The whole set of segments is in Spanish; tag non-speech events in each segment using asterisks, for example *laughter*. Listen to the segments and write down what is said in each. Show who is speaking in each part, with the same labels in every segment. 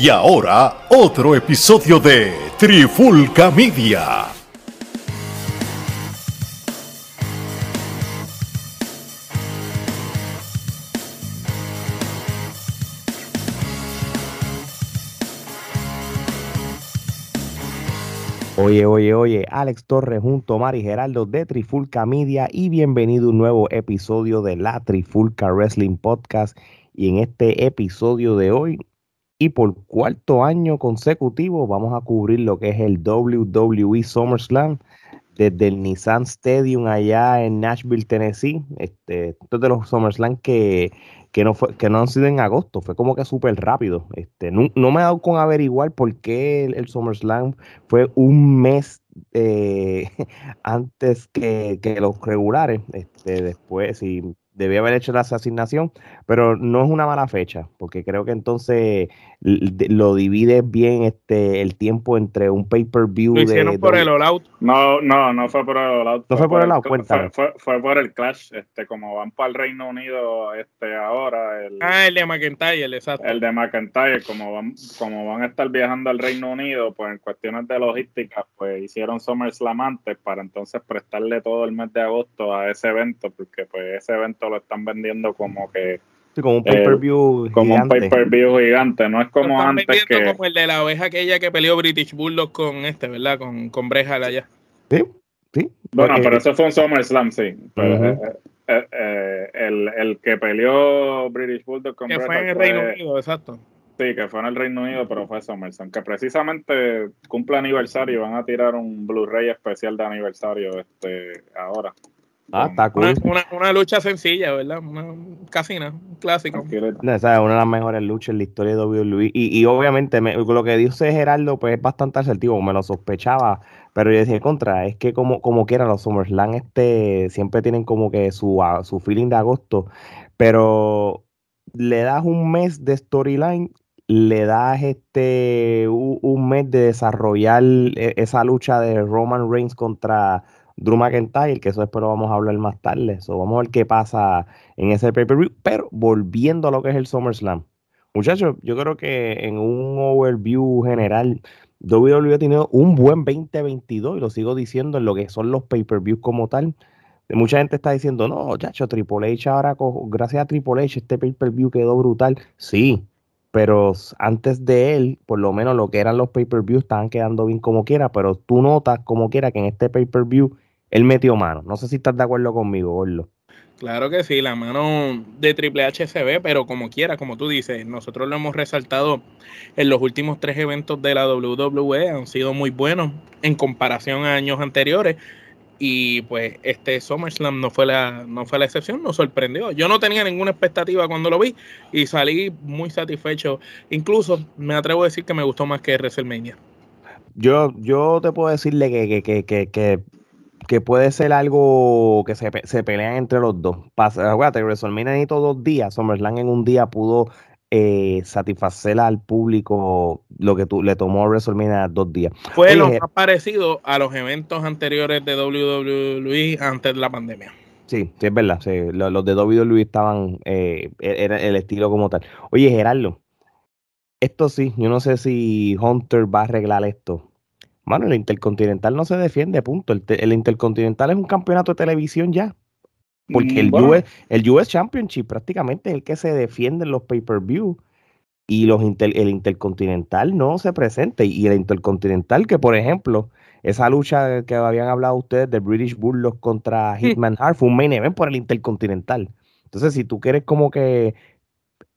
Speaker 1: Y ahora, otro episodio de Trifulca Media.
Speaker 2: Oye, oye, oye, Alex Torres junto a Mari Geraldo de Trifulca Media y bienvenido a un nuevo episodio de la Trifulca Wrestling Podcast. Y en este episodio de hoy, y por cuarto año consecutivo, vamos a cubrir lo que es el WWE SummerSlam desde el Nissan Stadium allá en Nashville, Tennessee. Este, estos de los SummerSlam que que no fue, que no han sido en agosto, fue como que súper rápido. Este, no, me he dado con averiguar por qué el, SummerSlam fue un mes eh, *laughs* antes que, que, los regulares. Este, después, si debía haber hecho la asignación, pero no es una mala fecha, porque creo que entonces lo divide bien este el tiempo entre un pay-per-view.
Speaker 3: Lo hicieron por el All
Speaker 4: No, no, no fue por el All Out.
Speaker 2: No fue, por el All
Speaker 4: Out, fue, fue, por el Clash, este, como van para el Reino Unido este ahora. El,
Speaker 3: ah, el de McIntyre, exacto.
Speaker 4: El de McIntyre, como van, como van a estar viajando al Reino Unido, pues en cuestiones de logística, pues hicieron SummerSlam antes para entonces prestarle todo el mes de agosto a ese evento, porque pues ese evento lo están vendiendo como que
Speaker 2: como un pay-per-view
Speaker 4: gigante. Como un pay-per-view gigante, no es como antes que...
Speaker 3: como el de la oveja aquella que peleó British Bulldog con este, ¿verdad? Con, con Breja allá.
Speaker 2: Sí, sí.
Speaker 4: Bueno, pero eso fue un SummerSlam, sí. Eh, eh, eh, el, el, que peleó British Bulldog con
Speaker 3: Que fue en el Reino Unido, exacto.
Speaker 4: Sí, que fue en el Reino Unido, pero fue SummerSlam. Que precisamente cumple aniversario y van a tirar un Blu-ray especial de aniversario este ahora.
Speaker 2: Ah, está
Speaker 3: cool. Una, lucha sencilla, ¿verdad? Una casina, un clásico.
Speaker 2: Esa es una de las mejores luchas en la historia de WWE. Y, y obviamente lo que dice Gerardo pues es bastante asertivo, me lo sospechaba, pero yo decía contra, es que como, como quiera los SummerSlam este siempre tienen como que su, su feeling de agosto, pero le das un mes de storyline le das este un mes de desarrollar e, esa lucha de Roman Reigns contra Drew McIntyre, que eso después lo vamos a hablar más tarde. Eso vamos a ver qué pasa en ese pay-per-view. Pero volviendo a lo que es el SummerSlam. Muchachos, yo creo que en un overview general, WWE ha tenido un buen 2022 y lo sigo diciendo en lo que son los pay-per-views como tal. Mucha gente está diciendo, no, chacho, Triple H ahora, gracias a Triple H, este pay-per-view quedó brutal. Sí, pero antes de él, por lo menos lo que eran los pay-per-views estaban quedando bien como quiera, pero tú notas como quiera que en este pay-per-view él metió mano. No sé si estás de acuerdo conmigo, Orlo.
Speaker 3: Claro que sí, la mano de Triple H se ve, pero como quiera, como tú dices, nosotros lo hemos resaltado en los últimos tres eventos de la WWE, han sido muy buenos en comparación a años anteriores. Y pues este SummerSlam no fue la, no fue la excepción, nos sorprendió. Yo no tenía ninguna expectativa cuando lo vi y salí muy satisfecho. Incluso me atrevo a decir que me gustó más que WrestleMania.
Speaker 2: Yo, yo te puedo decirle que, que, que, que que puede ser algo que se, se pelean entre los dos. acuérdate, WrestleMania necesitó dos días, SummerSlam en un día pudo eh, satisfacer al público lo que tú, le tomó WrestleMania dos días.
Speaker 3: Fue lo más parecido a los eventos anteriores de WWE antes de la pandemia.
Speaker 2: Sí, sí, es verdad. los, de WWE estaban, eh, e, era el estilo como tal. Oye, Gerardo, esto sí, yo no sé si Hunter va a arreglar esto, Mano, el Intercontinental no se defiende, punto. El, Intercontinental es un campeonato de televisión ya. Porque el, US, el US Championship prácticamente es el que se defiende en los pay-per-view. Y los el Intercontinental no se presenta. Y el Intercontinental, que por ejemplo, esa lucha que habían hablado ustedes de British Bulldog contra *laughs* Hitman Hart fue un main event por el Intercontinental. Entonces, si tú quieres como que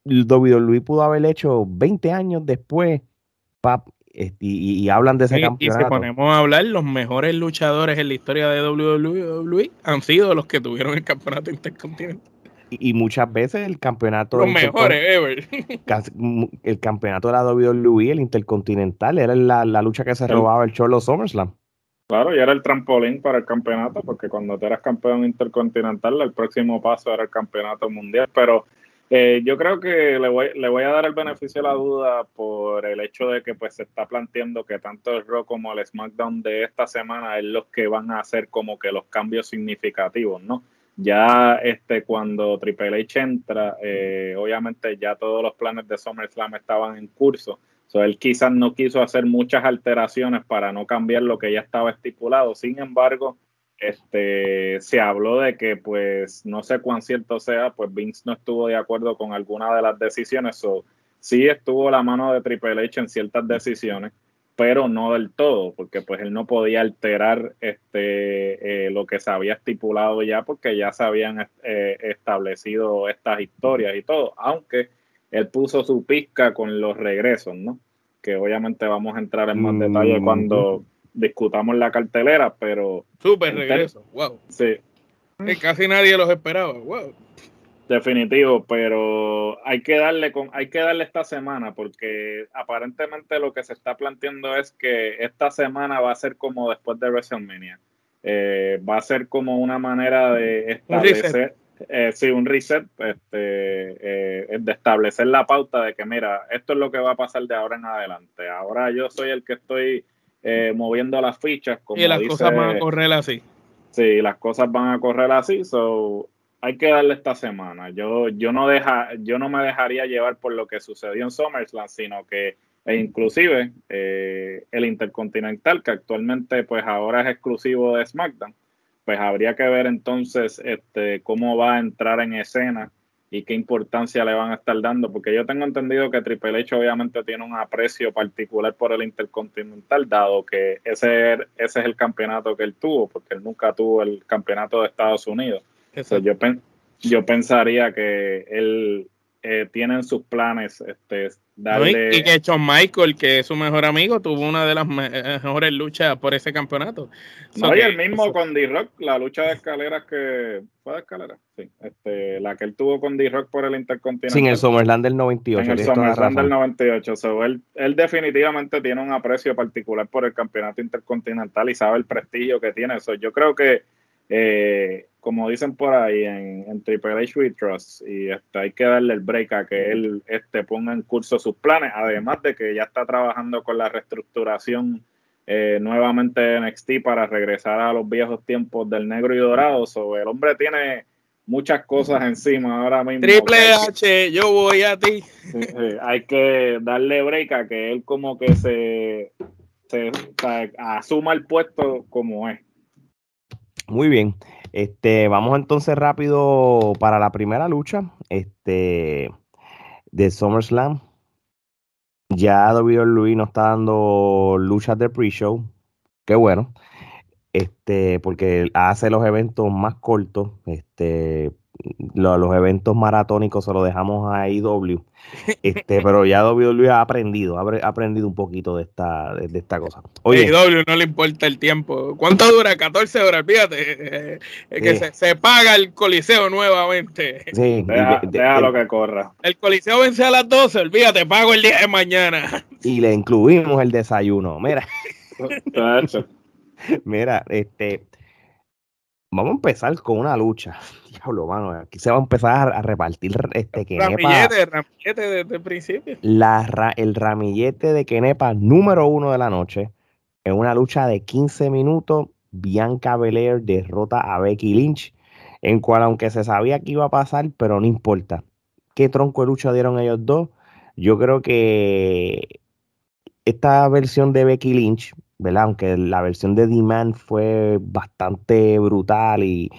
Speaker 2: WWE pudo haber hecho 20 años después y, hablan de ese campeonato.
Speaker 3: Y si ponemos a hablar, los mejores luchadores en la historia de WWE han sido los que tuvieron el campeonato intercontinental.
Speaker 2: Y, muchas veces el campeonato.
Speaker 3: Los mejores ever. *laughs*
Speaker 2: El campeonato de la WWE, el intercontinental, era la, lucha que se robaba el Cholo SummerSlam.
Speaker 4: Claro, y era el trampolín para el campeonato, porque cuando tú eras campeón intercontinental, el próximo paso era el campeonato mundial. Pero eh, yo creo que le voy, le voy a dar el beneficio de la duda por el hecho de que pues se está planteando que tanto el Raw como el SmackDown de esta semana es los que van a hacer como que los cambios significativos, ¿no? Ya este cuando Triple H entra, eh, obviamente ya todos los planes de SummerSlam estaban en curso. So, él quizás no quiso hacer muchas alteraciones para no cambiar lo que ya estaba estipulado. Sin embargo, este, se habló de que, pues, no sé cuán cierto sea, pues Vince no estuvo de acuerdo con alguna de las decisiones. So, sí estuvo la mano de Triple H en ciertas decisiones, pero no del todo, porque pues él no podía alterar este, eh, lo que se había estipulado ya, porque ya se habían eh, establecido estas historias y todo, aunque él puso su pizca con los regresos, ¿no? Que obviamente vamos a entrar en más detalle mm. cuando discutamos la cartelera, pero...
Speaker 3: Súper regreso, wow.
Speaker 4: Sí.
Speaker 3: casi nadie los esperaba, wow.
Speaker 4: Definitivo, pero hay que darle con, hay que darle esta semana porque aparentemente lo que se está planteando es que esta semana va a ser como después de WrestleMania. Eh, va a ser como una manera de establecer, eh, sí, un reset, este, eh, de establecer la pauta de que, mira, esto es lo que va a pasar de ahora en adelante. Ahora yo soy el que estoy eh, moviendo las fichas.
Speaker 3: Como y las cosas van a correr así.
Speaker 4: Sí, las cosas van a correr así, so hay que darle esta semana. Yo, yo, no deja, yo no me dejaría llevar por lo que sucedió en SummerSlam, sino que e inclusive el Intercontinental, que actualmente pues ahora es exclusivo de SmackDown, pues habría que ver entonces este, cómo va a entrar en escena y qué importancia le van a estar dando, porque yo tengo entendido que Triple H obviamente tiene un aprecio particular por el Intercontinental, dado que ese, ese es el campeonato que él tuvo, porque él nunca tuvo el campeonato de Estados Unidos. yo, yo pensaría que él eh, tiene sus planes este,
Speaker 3: y que Shawn Michael, que es su mejor amigo, tuvo una de las mejores luchas por ese campeonato.
Speaker 4: No, y el mismo con D-Rock, la lucha de escaleras que. ¿Fue de escaleras? Sí. Este, la que él tuvo con D-Rock por el Intercontinental.
Speaker 2: Sin el SummerSlam del 98.
Speaker 4: En el SummerSlam del 98. él, él definitivamente tiene un aprecio particular por el campeonato intercontinental y sabe el prestigio que tiene. eso yo creo que eh, como dicen por ahí en, Triple H We Trust, y este, hay que darle el break a que él este, ponga en curso sus planes, además de que ya está trabajando con la reestructuración eh, nuevamente en NXT para regresar a los viejos tiempos del negro y dorado. So, el hombre tiene muchas cosas encima ahora mismo.
Speaker 3: Triple H, yo voy a ti.
Speaker 4: hay que darle break a que él como que se, se asuma el puesto como es.
Speaker 2: Muy bien. Este, vamos entonces rápido para la primera lucha. Este de SummerSlam. Ya Luis nos está dando luchas de pre-show. Qué bueno. Este, porque hace los eventos más cortos. Este, los eventos maratónicos se los dejamos a IW. *laughs* Este, pero ya WWE ha aprendido, ha aprendido un poquito de esta, de, esta cosa.
Speaker 3: Oye, IW no le importa el tiempo. ¿Cuánto dura? 14 horas, fíjate. que se, se, paga el coliseo nuevamente.
Speaker 4: Sí, deja, lo que corra.
Speaker 3: El coliseo vence a las 12, olvídate, pago el día de mañana.
Speaker 2: Y le incluimos el desayuno. Mira. *laughs* Mira, este, Vamos a empezar con una lucha. *laughs* Diablo, mano. Aquí se va a empezar a repartir este
Speaker 3: Kenepa. Ramillete, ramillete desde el principio.
Speaker 2: La, el ramillete de Kenepa número uno de la noche. En una lucha de 15 minutos, Bianca Belair derrota a Becky Lynch. En cual, aunque se sabía que iba a pasar, pero no importa. ¿Qué tronco de lucha dieron ellos dos? Yo creo que esta versión de Becky Lynch ¿verdad? Aunque la versión de Demand fue bastante brutal y,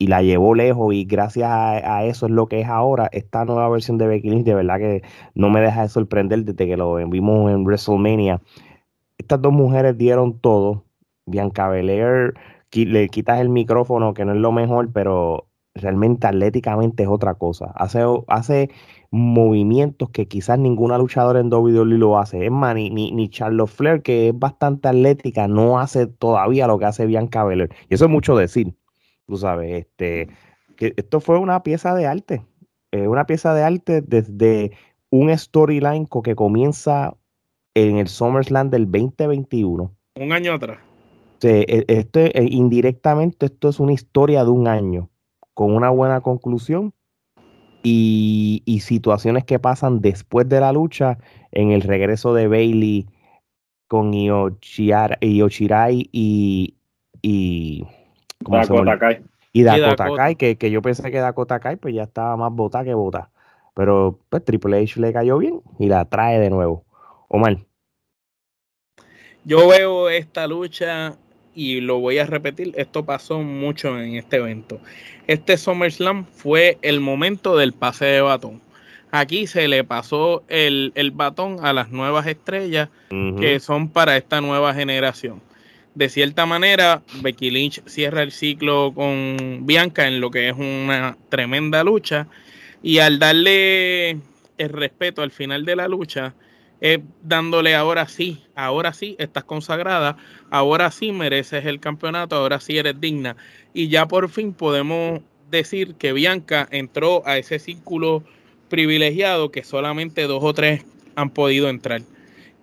Speaker 2: la llevó lejos y gracias a, eso es lo que es ahora, esta nueva versión de Becky Lynch de verdad que no me deja de sorprender desde que lo vimos en WrestleMania. Estas dos mujeres dieron todo. Bianca Belair le quitas el micrófono que no es lo mejor, pero realmente atléticamente es otra cosa. Hace, hace movimientos que quizás ninguna luchadora en WWE lo hace. Es más, ni, ni, Charlotte Flair, que es bastante atlética, no hace todavía lo que hace Bianca Belair. Y eso es mucho decir, tú sabes, este, que esto fue una pieza de arte. Eh, una pieza de arte desde un storyline que comienza en el SummerSlam del 2021.
Speaker 3: Un año atrás.
Speaker 2: E, esto, eh, indirectamente, esto es una historia de un año, con una buena conclusión y, situaciones que pasan después de la lucha en el regreso de Bailey con Yoshirai y, y
Speaker 4: Dakota Kai.
Speaker 2: Y Dakota, Kai, que, que, yo pensé que Dakota Kai pues ya estaba más bota que bota. Pero pues Triple H le cayó bien y la trae de nuevo. Omar.
Speaker 3: Yo veo esta lucha y lo voy a repetir, esto pasó mucho en este evento. Este SummerSlam fue el momento del pase de batón. Aquí se le pasó el, el batón a las nuevas estrellas que son para esta nueva generación. De cierta manera, Becky Lynch cierra el ciclo con Bianca en lo que es una tremenda lucha. Y al darle el respeto al final de la lucha, es dándole ahora sí, ahora sí estás consagrada, ahora sí mereces el campeonato, ahora sí eres digna. Y ya por fin podemos decir que Bianca entró a ese círculo privilegiado que solamente dos o tres han podido entrar.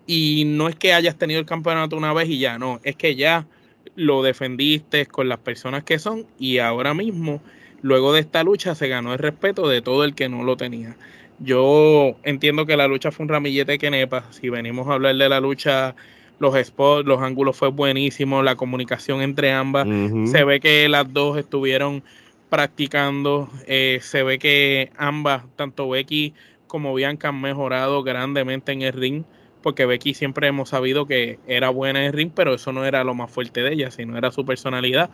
Speaker 3: Y no es que hayas tenido el campeonato una vez y ya, no, es que ya lo defendiste con las personas que son y ahora mismo, luego de esta lucha, se ganó el respeto de todo el que no lo tenía. Yo entiendo que la lucha fue un ramillete que nepa. Si venimos a hablar de la lucha, los spots, los ángulos fue buenísimo, la comunicación entre ambas. Se ve que las dos estuvieron practicando. Eh, se ve que ambas, tanto Becky como Bianca, han mejorado grandemente en el ring. Porque Becky siempre hemos sabido que era buena en el ring, pero eso no era lo más fuerte de ella, sino era su personalidad.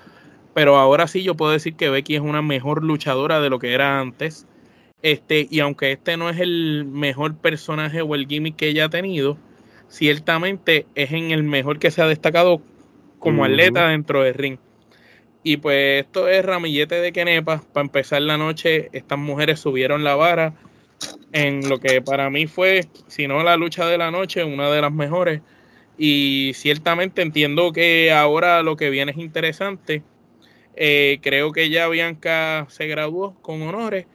Speaker 3: Pero ahora sí yo puedo decir que Becky es una mejor luchadora de lo que era antes este, y aunque este no es el mejor personaje o el gimmick que ella ha tenido, ciertamente es en el mejor que se ha destacado como atleta dentro del ring. Y pues esto es ramillete de Kenepa. Para empezar la noche, estas mujeres subieron la vara en lo que para mí fue, si no la lucha de la noche, una de las mejores. Y ciertamente entiendo que ahora lo que viene es interesante. Eh, creo que ya Bianca se graduó con honores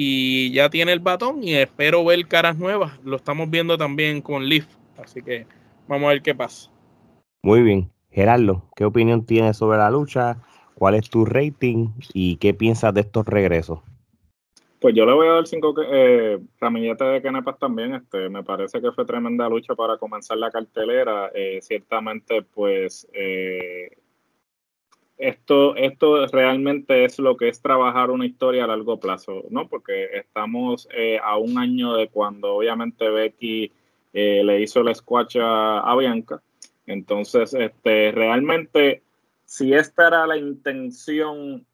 Speaker 3: y ya tiene el batón y espero ver caras nuevas. Lo estamos viendo también con Leaf, así que vamos a ver qué pasa.
Speaker 2: Muy bien. Gerardo, ¿qué opinión tienes sobre la lucha? ¿Cuál es tu rating y qué piensas de estos regresos?
Speaker 4: Pues yo le voy a dar cinco eh, ramilletes de Kenepas también. Este, me parece que fue tremenda lucha para comenzar la cartelera. Eh, ciertamente, pues eh, esto, esto realmente es lo que es trabajar una historia a largo plazo, ¿no? Porque estamos eh, a un año de cuando obviamente Becky eh, le hizo el squash a, Bianca. Entonces, este, realmente, si esta era la intención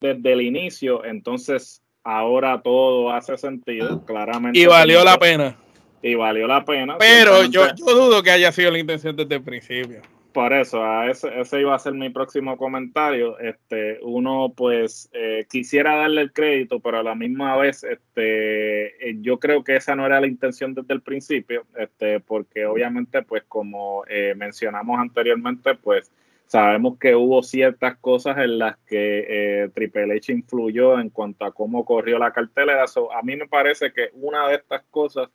Speaker 4: desde el inicio, entonces ahora todo hace sentido, claramente.
Speaker 3: Y valió la pena.
Speaker 4: Y valió la pena.
Speaker 3: Pero yo, yo dudo que haya sido la intención desde el principio.
Speaker 4: Por eso, a ese, ese, iba a ser mi próximo comentario. Este, uno, pues, eh, quisiera darle el crédito, pero a la misma vez, este, eh, yo creo que esa no era la intención desde el principio, este, porque obviamente, pues, como eh, mencionamos anteriormente, pues, sabemos que hubo ciertas cosas en las que Triple H influyó en cuanto a cómo corrió la cartelera. a mí me parece que una de estas cosas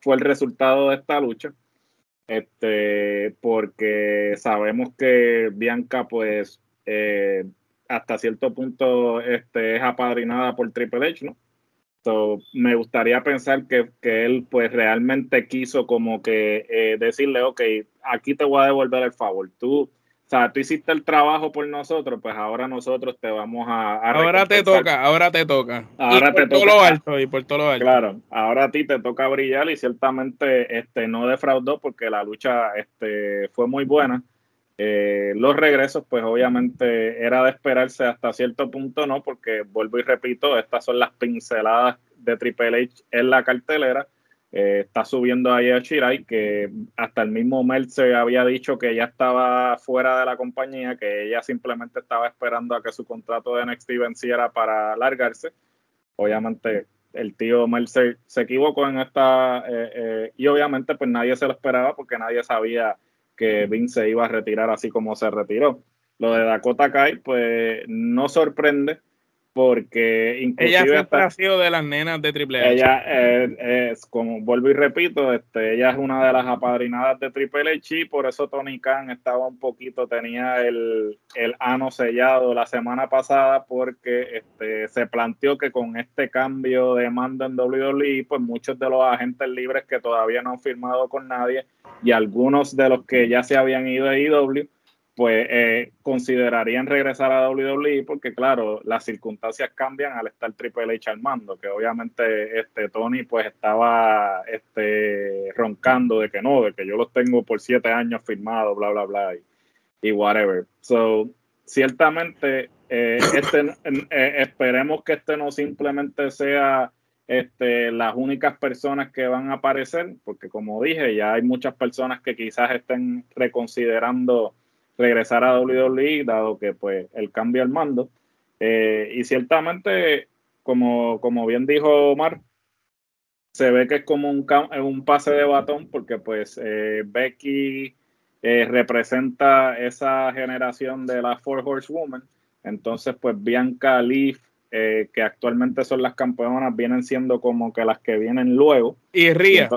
Speaker 4: fue el resultado de esta lucha este, porque sabemos que Bianca, pues, eh, hasta cierto punto este, es apadrinada por Triple H, ¿no? me gustaría pensar que, él, pues, realmente quiso como que eh, decirle, ok, aquí te voy a devolver el favor. Tú, sea, tú hiciste el trabajo por nosotros, pues ahora nosotros te vamos a...
Speaker 3: ahora te toca, ahora te toca.
Speaker 4: Ahora
Speaker 3: te
Speaker 4: toca.
Speaker 3: Lo alto, y por todo lo alto.
Speaker 4: Claro, ahora a ti te toca brillar y ciertamente este, no defraudó porque la lucha este, fue muy buena. Eh, los regresos, pues obviamente era de esperarse hasta cierto punto, ¿no? Porque vuelvo y repito, estas son las pinceladas de Triple H en la cartelera eh, está subiendo ahí a Shirai, que hasta el mismo se había dicho que ya estaba fuera de la compañía, que ella simplemente estaba esperando a que su contrato de NXT venciera para largarse. Obviamente el tío Mercer se equivocó en esta, eh, eh, y obviamente pues nadie se lo esperaba porque nadie sabía que Vince iba a retirar así como se retiró. Lo de Dakota Kai pues no sorprende porque
Speaker 3: inclusive ella siempre ha sido de las nenas de Triple H.
Speaker 4: Ella es, como vuelvo y repito, este, ella es una de las apadrinadas de Triple H y por eso Tony Khan estaba un poquito, tenía el, el ano sellado la semana pasada porque este, se planteó que con este cambio de mando en WWE, pues muchos de los agentes libres que todavía no han firmado con nadie y algunos de los que ya se habían ido de IW, pues eh, considerarían regresar a WWE porque claro, las circunstancias cambian al estar Triple H al mando, que obviamente este Tony pues estaba este roncando de que no, de que yo los tengo por siete años firmados, bla bla bla y, whatever. So ciertamente eh, *coughs* este, eh, esperemos que este no simplemente sea este, las únicas personas que van a aparecer, porque como dije, ya hay muchas personas que quizás estén reconsiderando regresar a WWE, dado que pues el cambio al mando. Eh, y ciertamente, como, como bien dijo Omar, se ve que es como un, un pase de batón, porque pues eh, Becky eh, representa esa generación de la Four Horsewoman. Entonces, pues Bianca, Leaf, que actualmente son las campeonas, vienen siendo como que las que vienen luego.
Speaker 3: Y Ría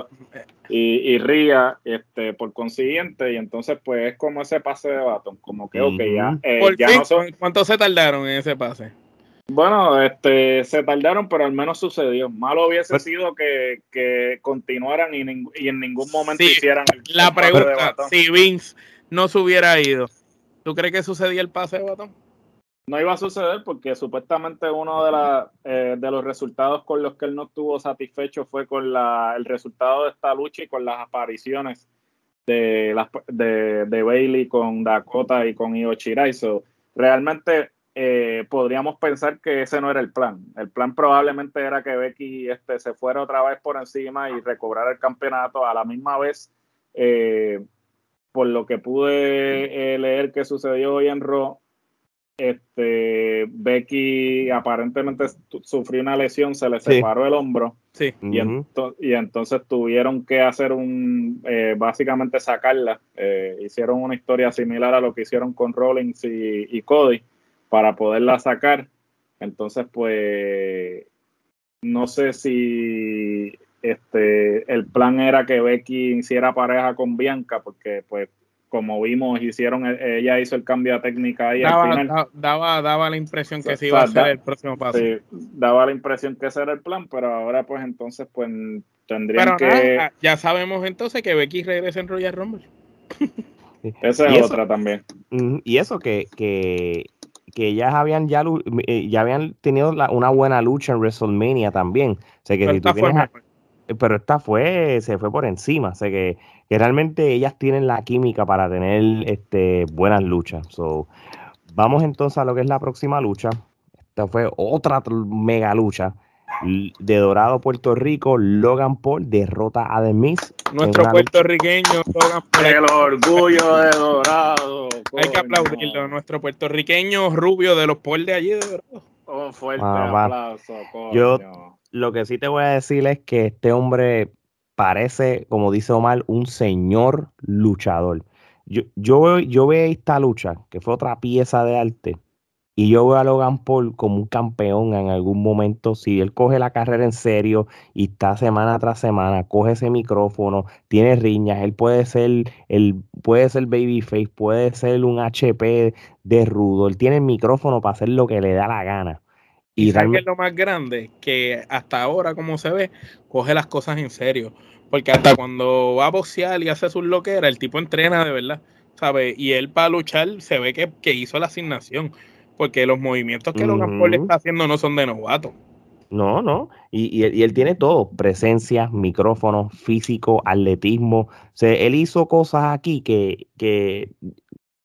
Speaker 4: y, y Ría, este, por consiguiente, y entonces pues es como ese pase de batón, como que, ok, ya,
Speaker 3: eh, no son... ¿Cuánto se tardaron en ese pase?
Speaker 4: Bueno, este, se tardaron, pero al menos sucedió. Malo hubiese pues sido que, que continuaran y, y, en ningún momento hicieran
Speaker 3: el, La pregunta, si Vince no se hubiera ido, ¿tú crees que sucedía el pase de batón?
Speaker 4: No iba a suceder porque supuestamente uno de, la, eh, de los resultados con los que él no estuvo satisfecho fue con la, el resultado de esta lucha y con las apariciones de, las, de, de Bailey con Dakota y con Io Shirai. realmente eh, podríamos pensar que ese no era el plan. El plan probablemente era que Becky este, se fuera otra vez por encima y recobrara el campeonato a la misma vez. Eh, por lo que pude leer que sucedió hoy en Raw, este, Becky aparentemente sufrió una lesión, se le separó el hombro.
Speaker 3: Sí.
Speaker 4: Y, y, entonces tuvieron que hacer un, eh, básicamente sacarla. Eh, hicieron una historia similar a lo que hicieron con Rollins y, Cody para poderla sacar. Entonces, pues, no sé si este, el plan era que Becky hiciera pareja con Bianca, porque pues como vimos, hicieron, e, ella hizo el cambio de técnica ahí
Speaker 3: daba, al final. Daba, daba la impresión que se iba a ser el próximo paso. Sí,
Speaker 4: daba la impresión que ese era el plan, pero ahora pues entonces pues tendrían que...
Speaker 3: ya sabemos entonces que Becky regresa en Royal Rumble.
Speaker 4: Esa es otra también.
Speaker 2: Y eso que, que, que ellas habían ya, eh, ya habían tenido una buena lucha en WrestleMania también. O sea que si tú tienes pero esta fue, se fue por encima. O sea que, realmente ellas tienen la química para tener este, buenas luchas. So, vamos entonces a lo que es la próxima lucha. Esta fue otra mega lucha. De Dorado, Puerto Rico, Logan Paul derrota a The Miz.
Speaker 3: Nuestro puertorriqueño, Logan
Speaker 4: Paul. El orgullo de Dorado.
Speaker 3: Hay que aplaudirlo. Nuestro puertorriqueño rubio de los Paul de allí de
Speaker 4: Dorado. Un fuerte ah, aplauso,
Speaker 2: Yo, lo que sí te voy a decir es que este hombre parece, como dice Omar, un señor luchador. Yo, yo, yo veo esta lucha, que fue otra pieza de arte, y yo veo a Logan Paul como un campeón en algún momento. Si él coge la carrera en serio y está semana tras semana, coge ese micrófono, tiene riñas, él puede ser, el puede ser babyface, puede ser un HP de rudo, él tiene el micrófono para hacer lo que le da la gana.
Speaker 3: Y, es lo más grande, que hasta ahora, como se ve, coge las cosas en serio. Porque hasta cuando va a boxear y hace sus loqueras, el tipo entrena de verdad, ¿sabes? Y él para luchar se ve que, hizo la asignación. Porque los movimientos que Logan Paul está haciendo no son de novato.
Speaker 2: No, no. Y, y, él tiene todo: presencia, micrófono, físico, atletismo. O sea, él hizo cosas aquí que, que,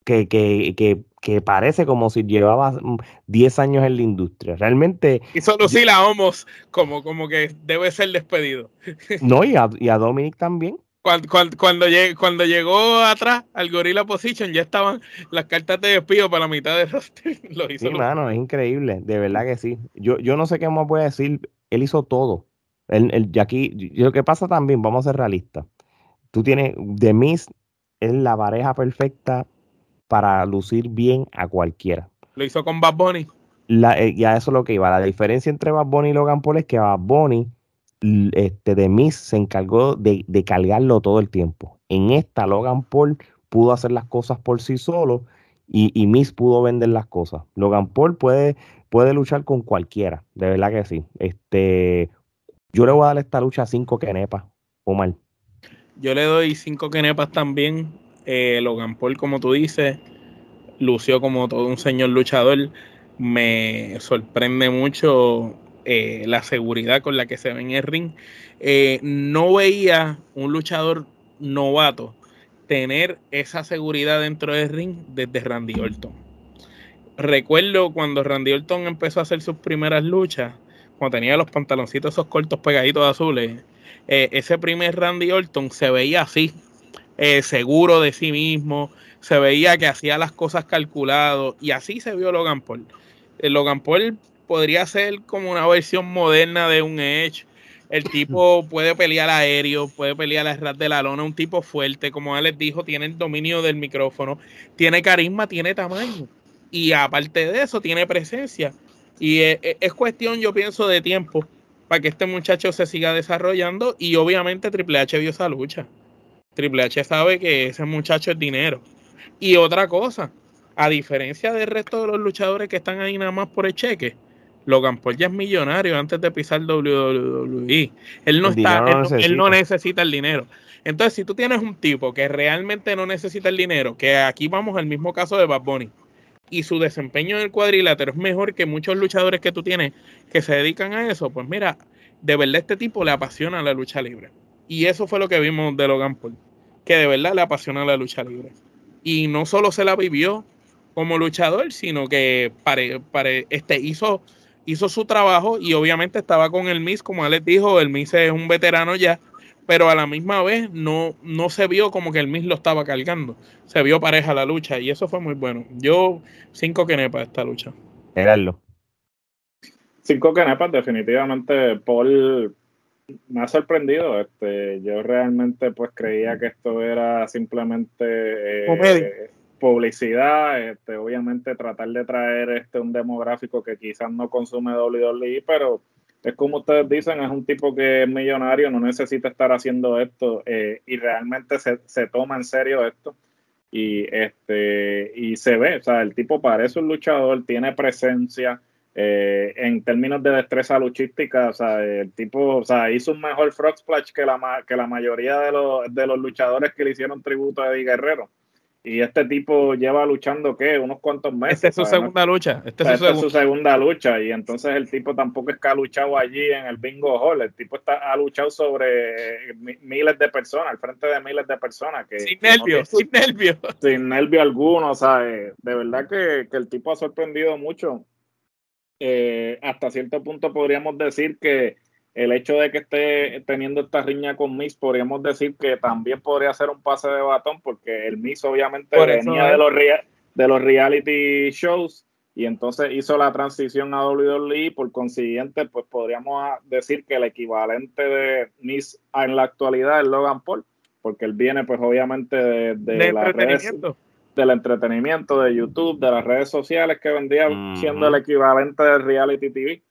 Speaker 2: que, que, que que parece como si llevaba 10 años en la industria. Realmente.
Speaker 3: Y solo si la homos como, como que debe ser despedido. *laughs*
Speaker 2: No, y a, y a Dominic también.
Speaker 3: Cuando, cuando, cuando, llegó atrás al Gorilla Position, ya estaban las cartas de despido para la mitad de *laughs* roster.
Speaker 2: Lo hizo sí, mano, es increíble, de verdad que sí. Yo, yo no sé qué más voy a decir. Él hizo todo. El, el, y aquí, lo que pasa también, vamos a ser realistas. Tú tienes, The Miz es la pareja perfecta para lucir bien a cualquiera.
Speaker 3: Lo hizo con Bad Bunny.
Speaker 2: La, eh, ya eso es lo que iba. La diferencia entre Bad Bunny y Logan Paul es que Bad Bunny este, de Miss se encargó de, cargarlo todo el tiempo. En esta, Logan Paul pudo hacer las cosas por sí solo y, y Miss pudo vender las cosas. Logan Paul puede, puede luchar con cualquiera, de verdad que sí. Este, yo le voy a dar esta lucha a cinco kenepas, Omar.
Speaker 3: Yo le doy cinco kenepas también. Eh, Logan Paul, como tú dices, lució como todo un señor luchador. Me sorprende mucho eh, la seguridad con la que se ve en el ring. Eh, no veía un luchador novato tener esa seguridad dentro del ring desde Randy Orton. Recuerdo cuando Randy Orton empezó a hacer sus primeras luchas, cuando tenía los pantaloncitos esos cortos pegaditos azules, ese primer Randy Orton se veía así, seguro de sí mismo, se veía que hacía las cosas calculado y así se vio Logan Paul. Logan Paul podría ser como una versión moderna de un Edge. El tipo *laughs* puede pelear aéreo, puede pelear a ras de la lona, un tipo fuerte, como Alex dijo, tiene el dominio del micrófono, tiene carisma, tiene tamaño. Y aparte de eso, tiene presencia. Y es, es cuestión, yo pienso, de tiempo para que este muchacho se siga desarrollando. Y obviamente Triple H vio esa lucha. Triple H sabe que ese muchacho es dinero. Y otra cosa, a diferencia del resto de los luchadores que están ahí nada más por el cheque, Logan Paul ya es millonario antes de pisar WWE. Él no está, él, no necesita el dinero. Entonces, si tú tienes un tipo que realmente no necesita el dinero, que aquí vamos al mismo caso de Bad Bunny, y su desempeño en el cuadrilátero es mejor que muchos luchadores que tú tienes que se dedican a eso, pues mira, de verdad este tipo le apasiona la lucha libre. Y eso fue lo que vimos de Logan Paul, que de verdad le apasiona la lucha libre. Y no solo se la vivió como luchador, sino que pare, este, hizo hizo su trabajo y obviamente estaba con el Miss, como Alex dijo, el Miss es un veterano ya, pero a la misma vez no, no se vio como que el Miss lo estaba cargando. Se vio pareja la lucha y eso fue muy bueno. Yo, cinco quenepas esta lucha.
Speaker 2: Gerardo.
Speaker 4: Cinco quenepas, definitivamente. Paul me ha sorprendido. Este, yo realmente pues creía que esto era simplemente eh, publicidad, este, obviamente tratar de traer este un demográfico que quizás no consume WWE, pero es como ustedes dicen, es un tipo que es millonario, no necesita estar haciendo esto eh, y realmente se, se, toma en serio esto y este y se ve, o sea, el tipo parece un luchador, tiene presencia eh, en términos de destreza luchística, o sea, el tipo, o sea, hizo un mejor frog splash que la, que la mayoría de los, de los luchadores que le hicieron tributo a Eddie Guerrero. Y este tipo lleva luchando, ¿qué? Unos cuantos meses.
Speaker 3: Esta es su segunda lucha.
Speaker 4: Esta, es, su, segunda lucha. Y entonces el tipo tampoco es que ha luchado allí en el bingo hall. El tipo está, ha luchado sobre miles de personas, al frente de miles de personas. Que,
Speaker 3: sin nervios, sin nervios.
Speaker 4: Sin nervio alguno. O sea, eh, de verdad que, el tipo ha sorprendido mucho. Eh, hasta cierto punto podríamos decir que el hecho de que esté teniendo esta riña con Miss, podríamos decir que también podría ser un pase de batón, porque el Miss obviamente venía de los, de los reality shows y entonces hizo la transición a WWE, por consiguiente, pues podríamos decir que el equivalente de Miss en la actualidad es Logan Paul, porque él viene pues obviamente de, de, las redes del entretenimiento de YouTube, de las redes sociales, que vendría siendo el equivalente del reality TV.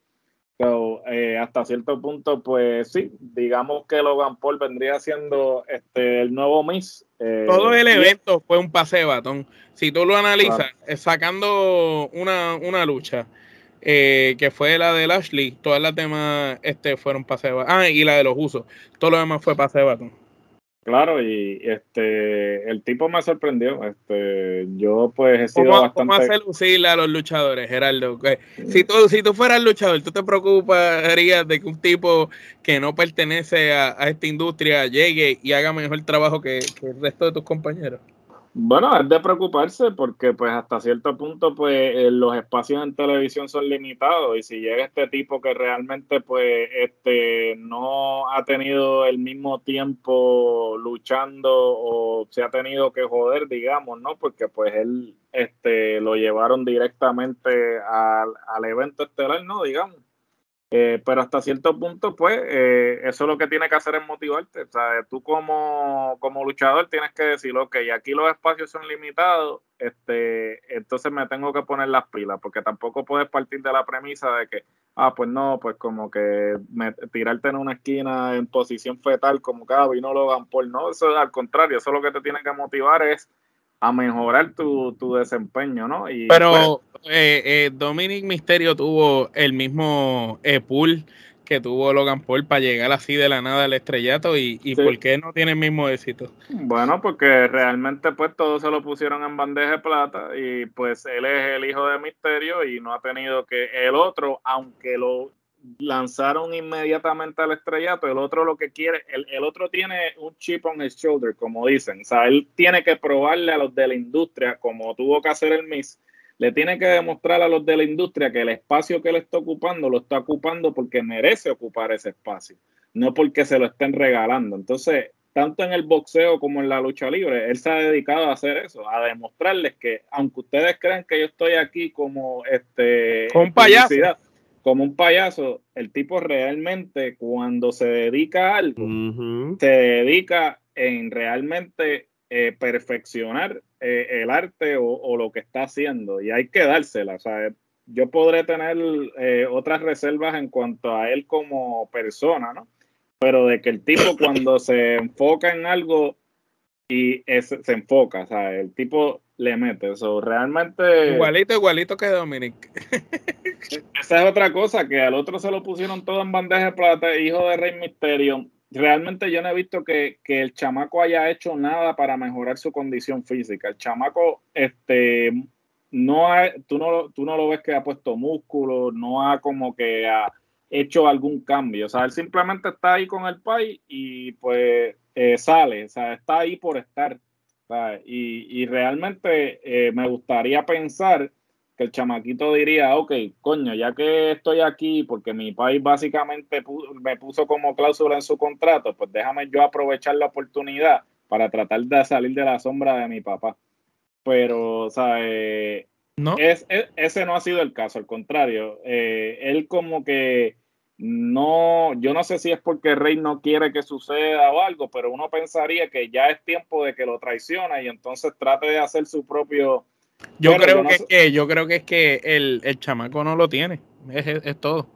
Speaker 4: Eh, hasta cierto punto, pues sí, digamos que Logan Paul vendría siendo este, el nuevo Miss.
Speaker 3: Eh, Todo el evento fue un pase de batón. Si tú lo analizas, eh, sacando una, una lucha, que fue la de Lashley, todas las demás este, fueron pase de batón. Ah, y la de los usos. Todo lo demás fue pase de batón.
Speaker 4: Claro, y este el tipo me sorprendió. Este, yo pues he sido bastante. ¿Cómo
Speaker 3: hace lucir a los luchadores, Gerardo? Si tú, si tú fueras luchador, ¿tú te preocuparías de que un tipo que no pertenece a, esta industria llegue y haga mejor trabajo que el resto de tus compañeros?
Speaker 4: Bueno, es de preocuparse porque pues hasta cierto punto pues eh, los espacios en televisión son limitados y si llega este tipo que realmente pues este no ha tenido el mismo tiempo luchando o se ha tenido que joder, digamos, ¿no? Porque pues él este lo llevaron directamente al, al evento estelar, ¿no? Digamos. Eh, pero hasta cierto punto, pues, eh, eso lo que tiene que hacer es motivarte. O sea, tú como, como luchador tienes que decir, ok, aquí los espacios son limitados, este, entonces me tengo que poner las pilas, porque tampoco puedes partir de la premisa de que, ah, pues no, pues como que tirarte en una esquina en posición fetal, como cada vino lo dan por no, eso al contrario, eso lo que te tiene que motivar es a mejorar tu, desempeño, ¿no? Y
Speaker 3: Pero pues, eh, eh, Dominic Misterio tuvo el mismo eh, pool que tuvo Logan Paul para llegar así de la nada al estrellato y, y por qué no tiene el mismo éxito.
Speaker 4: Bueno, porque realmente pues todo se lo pusieron en bandeja de plata y pues él es el hijo de Misterio y no ha tenido que el otro, aunque lo lanzaron inmediatamente al estrellato, el otro lo que quiere, el, el otro tiene un chip on his shoulder, como dicen, o sea, él tiene que probarle a los de la industria, como tuvo que hacer el Miss, le tiene que demostrar a los de la industria que el espacio que él está ocupando lo está ocupando porque merece ocupar ese espacio, no porque se lo estén regalando. Entonces, tanto en el boxeo como en la lucha libre, él se ha dedicado a hacer eso, a demostrarles que aunque ustedes crean que yo estoy aquí como este
Speaker 3: un payaso,
Speaker 4: como un payaso, el tipo realmente cuando se dedica a algo, se dedica en realmente eh, perfeccionar eh, el arte o, lo que está haciendo y hay que dársela. O sea, yo podré tener eh, otras reservas en cuanto a él como persona, ¿no? Pero de que el tipo cuando se enfoca en algo y se enfoca, o sea, el tipo le mete eso. Realmente.
Speaker 3: Igualito, igualito que Dominic. *laughs*
Speaker 4: esa es otra cosa, que al otro se lo pusieron todo en bandeja de plata, hijo de Rey Misterio realmente yo no he visto que, el chamaco haya hecho nada para mejorar su condición física. El chamaco, este, no ha, tú, no, tú no lo ves que ha puesto músculo, no ha como que ha hecho algún cambio. O sea, él simplemente está ahí con el país y pues eh, sale, o sea, está ahí por estar. Y, y, realmente eh, me gustaría pensar que el chamaquito diría, ok, coño, ya que estoy aquí, porque mi país básicamente me puso como cláusula en su contrato, pues déjame yo aprovechar la oportunidad para tratar de salir de la sombra de mi papá. Pero, o sea, eh, ¿No? Es, ese no ha sido el caso, al contrario, eh, él como que no, yo no sé si es porque Rey no quiere que suceda o algo, pero uno pensaría que ya es tiempo de que lo traiciona y entonces trate de hacer su propio
Speaker 3: yo creo que, es que yo creo que es que el, el chamaco no lo tiene. Es, es, todo.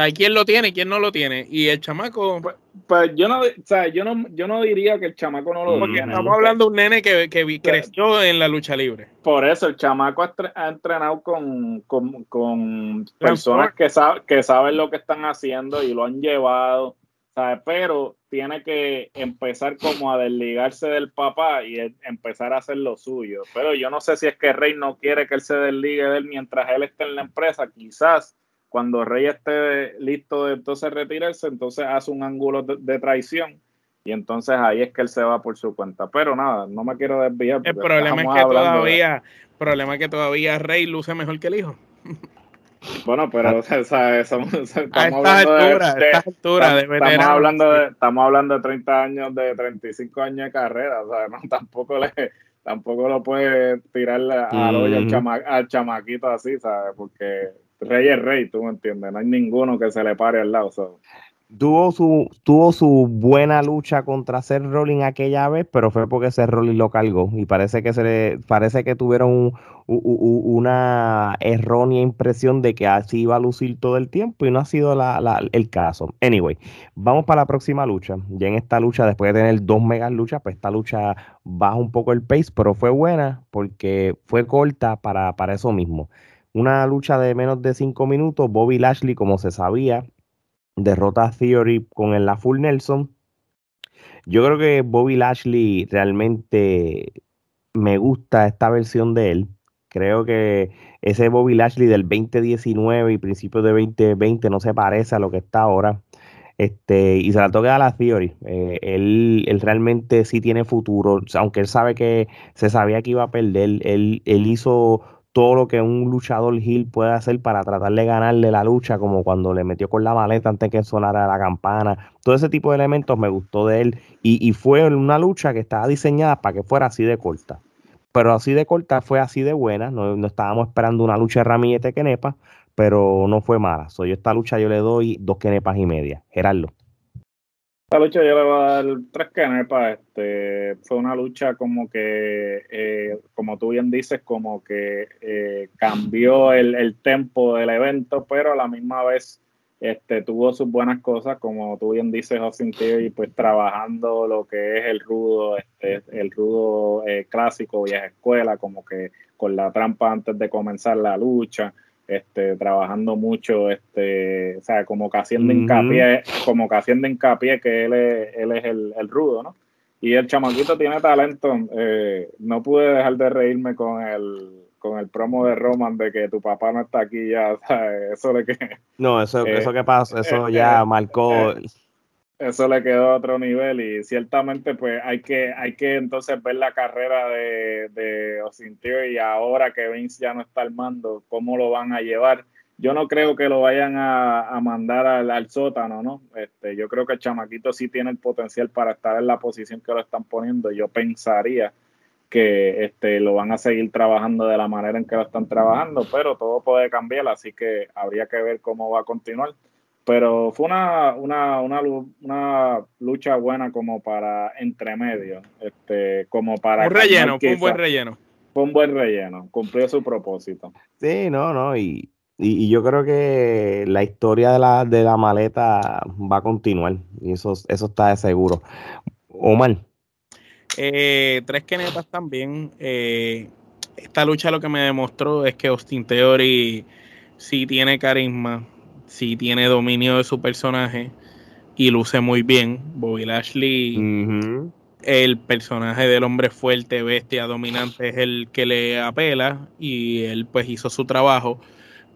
Speaker 3: Hay quien lo tiene y quien no lo tiene. Y el chamaco.
Speaker 4: Pues, pues yo no, o sea, yo no, yo no diría que el chamaco no lo tiene.
Speaker 3: Estamos hablando de un nene que, que creció en la lucha libre.
Speaker 4: Por eso, el chamaco ha, entrenado con, con, con personas que, saben que saben lo que están haciendo y lo han llevado. Pero tiene que empezar como a desligarse del papá y empezar a hacer lo suyo. Pero yo no sé si es que Rey no quiere que él se desligue de él mientras él esté en la empresa. Quizás cuando Rey esté listo de entonces retirarse, entonces hace un ángulo de, traición y entonces ahí es que él se va por su cuenta. Pero nada, no me quiero desviar.
Speaker 3: El problema es que todavía, problema es que todavía Rey luce mejor que el hijo.
Speaker 4: Bueno, pero *laughs* o sea, estamos, hablando de, estamos, hablando de, estamos hablando de 30 años, de 35 años de carrera, o sea, no, *laughs* tampoco le, tampoco lo puede tirarle al hoyo al, chamaquito así, ¿sabes? Porque rey es rey, tú me entiendes, no hay ninguno que se le pare al lado. ¿sabes?
Speaker 2: tuvo su, tuvo su buena lucha contra Seth Rollins aquella vez, pero fue porque Seth Rollins lo cargó y parece que se le, parece que tuvieron una errónea impresión de que así iba a lucir todo el tiempo y no ha sido el caso. Anyway, vamos para la próxima lucha. Ya en esta lucha, después de tener dos megas luchas, pues esta lucha baja un poco el pace, pero fue buena porque fue corta para, para eso mismo. Una lucha de menos de cinco minutos, Bobby Lashley, como se sabía, derrota a Theory con el La Full Nelson. Yo creo que Bobby Lashley realmente me gusta esta versión de él. Creo que ese Bobby Lashley del 2019 y principios de 2020 no se parece a lo que está ahora. Este, y se la toca a la Theory. Eh, él, él, realmente sí tiene futuro, aunque él sabe que se sabía que iba a perder. Él, él hizo todo lo que un luchador Hill puede hacer para tratar de ganarle la lucha, como cuando le metió con la maleta antes que sonara la campana. Todo ese tipo de elementos me gustó de él y, y fue una lucha que estaba diseñada para que fuera así de corta. Pero así de corta fue así de buena. No, no estábamos esperando una lucha de ramillete Kenepa, pero no fue mala. Soy esta lucha yo le doy dos Kenepas y media. Gerardo.
Speaker 4: Esta lucha yo le voy a dar tres canepas. Este, fue una lucha como que, eh, como tú bien dices, como que eh, cambió el, el tempo del evento, pero a la misma vez este, tuvo sus buenas cosas, como tú bien dices, Austin Theory, pues trabajando lo que es el rudo, este, el rudo eh, clásico, vieja escuela, como que con la trampa antes de comenzar la lucha. Este, trabajando mucho, este, o sea, como que haciendo hincapié, como que haciendo hincapié que él es, él es el, el rudo, ¿no? Y el chamaquito tiene talento. Eh, no pude dejar de reírme con el, con el promo de Roman de que tu papá no está aquí ya. *laughs* Eso le que.
Speaker 2: No, eso, eh, eso que pasó, eso eh, ya marcó.
Speaker 4: Eso le quedó a otro nivel y ciertamente pues hay que, hay que entonces ver la carrera de, de y ahora que Vince ya no está al mando, cómo lo van a llevar yo no creo que lo vayan a, mandar al, sótano, ¿no? Este, yo creo que el chamaquito sí tiene el potencial para estar en la posición que lo están poniendo. Yo pensaría que este, lo van a seguir trabajando de la manera en que lo están trabajando, pero todo puede cambiar, así que habría que ver cómo va a continuar. Pero fue una, una, una, una lucha buena como para entremedio, este, como para...
Speaker 3: Un relleno, fue un buen relleno.
Speaker 4: Fue un buen relleno, cumplió su propósito.
Speaker 2: Sí, no, no, y y, yo creo que la historia de la, de la maleta va a continuar. Y eso, eso está de seguro. Omar.
Speaker 3: Eh, tres quenetas también. Eh, esta lucha lo que me demostró es que Austin Theory sí tiene carisma, sí tiene dominio de su personaje y luce muy bien. Bobby Lashley, el personaje del hombre fuerte, bestia, dominante, es el que le apela y él pues hizo su trabajo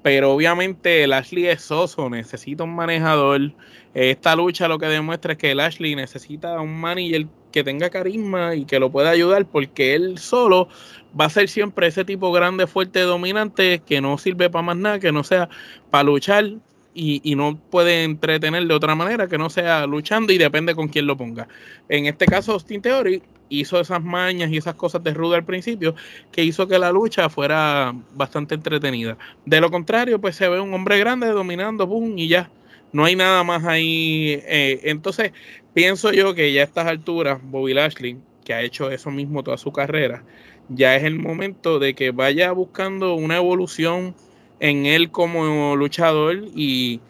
Speaker 3: pero obviamente el Ashley es soso, necesita un manejador. Esta lucha lo que demuestra es que el Ashley necesita un manager que tenga carisma y que lo pueda ayudar, porque él solo va a ser siempre ese tipo grande, fuerte, dominante, que no sirve para más nada, que no sea para luchar y, y, no puede entretener de otra manera que no sea luchando y depende con quién lo ponga. En este caso, Austin Theory hizo esas mañas y esas cosas de rudo al principio que hizo que la lucha fuera bastante entretenida. De lo contrario, pues se ve un hombre grande dominando, boom, y ya. No hay nada más ahí. Eh, entonces, pienso yo que ya a estas alturas, Bobby Lashley, que ha hecho eso mismo toda su carrera, ya es el momento de que vaya buscando una evolución en él como luchador y,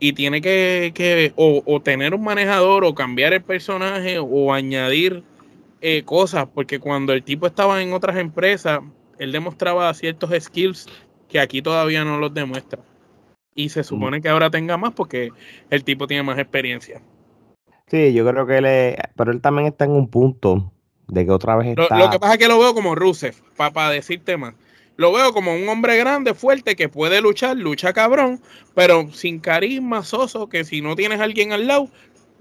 Speaker 3: y tiene que, que o, o, tener un manejador o cambiar el personaje o añadir eh, cosas, porque cuando el tipo estaba en otras empresas, él demostraba ciertos skills que aquí todavía no los demuestra. Y se supone que ahora tenga más porque el tipo tiene más experiencia.
Speaker 2: Sí, yo creo que él pero él también está en un punto de que otra vez está...
Speaker 3: Lo, que pasa es que lo veo como Rusev, para decirte más. Lo veo como un hombre grande, fuerte, que puede luchar, lucha cabrón, pero sin carisma, soso, que si no tienes a alguien al lado,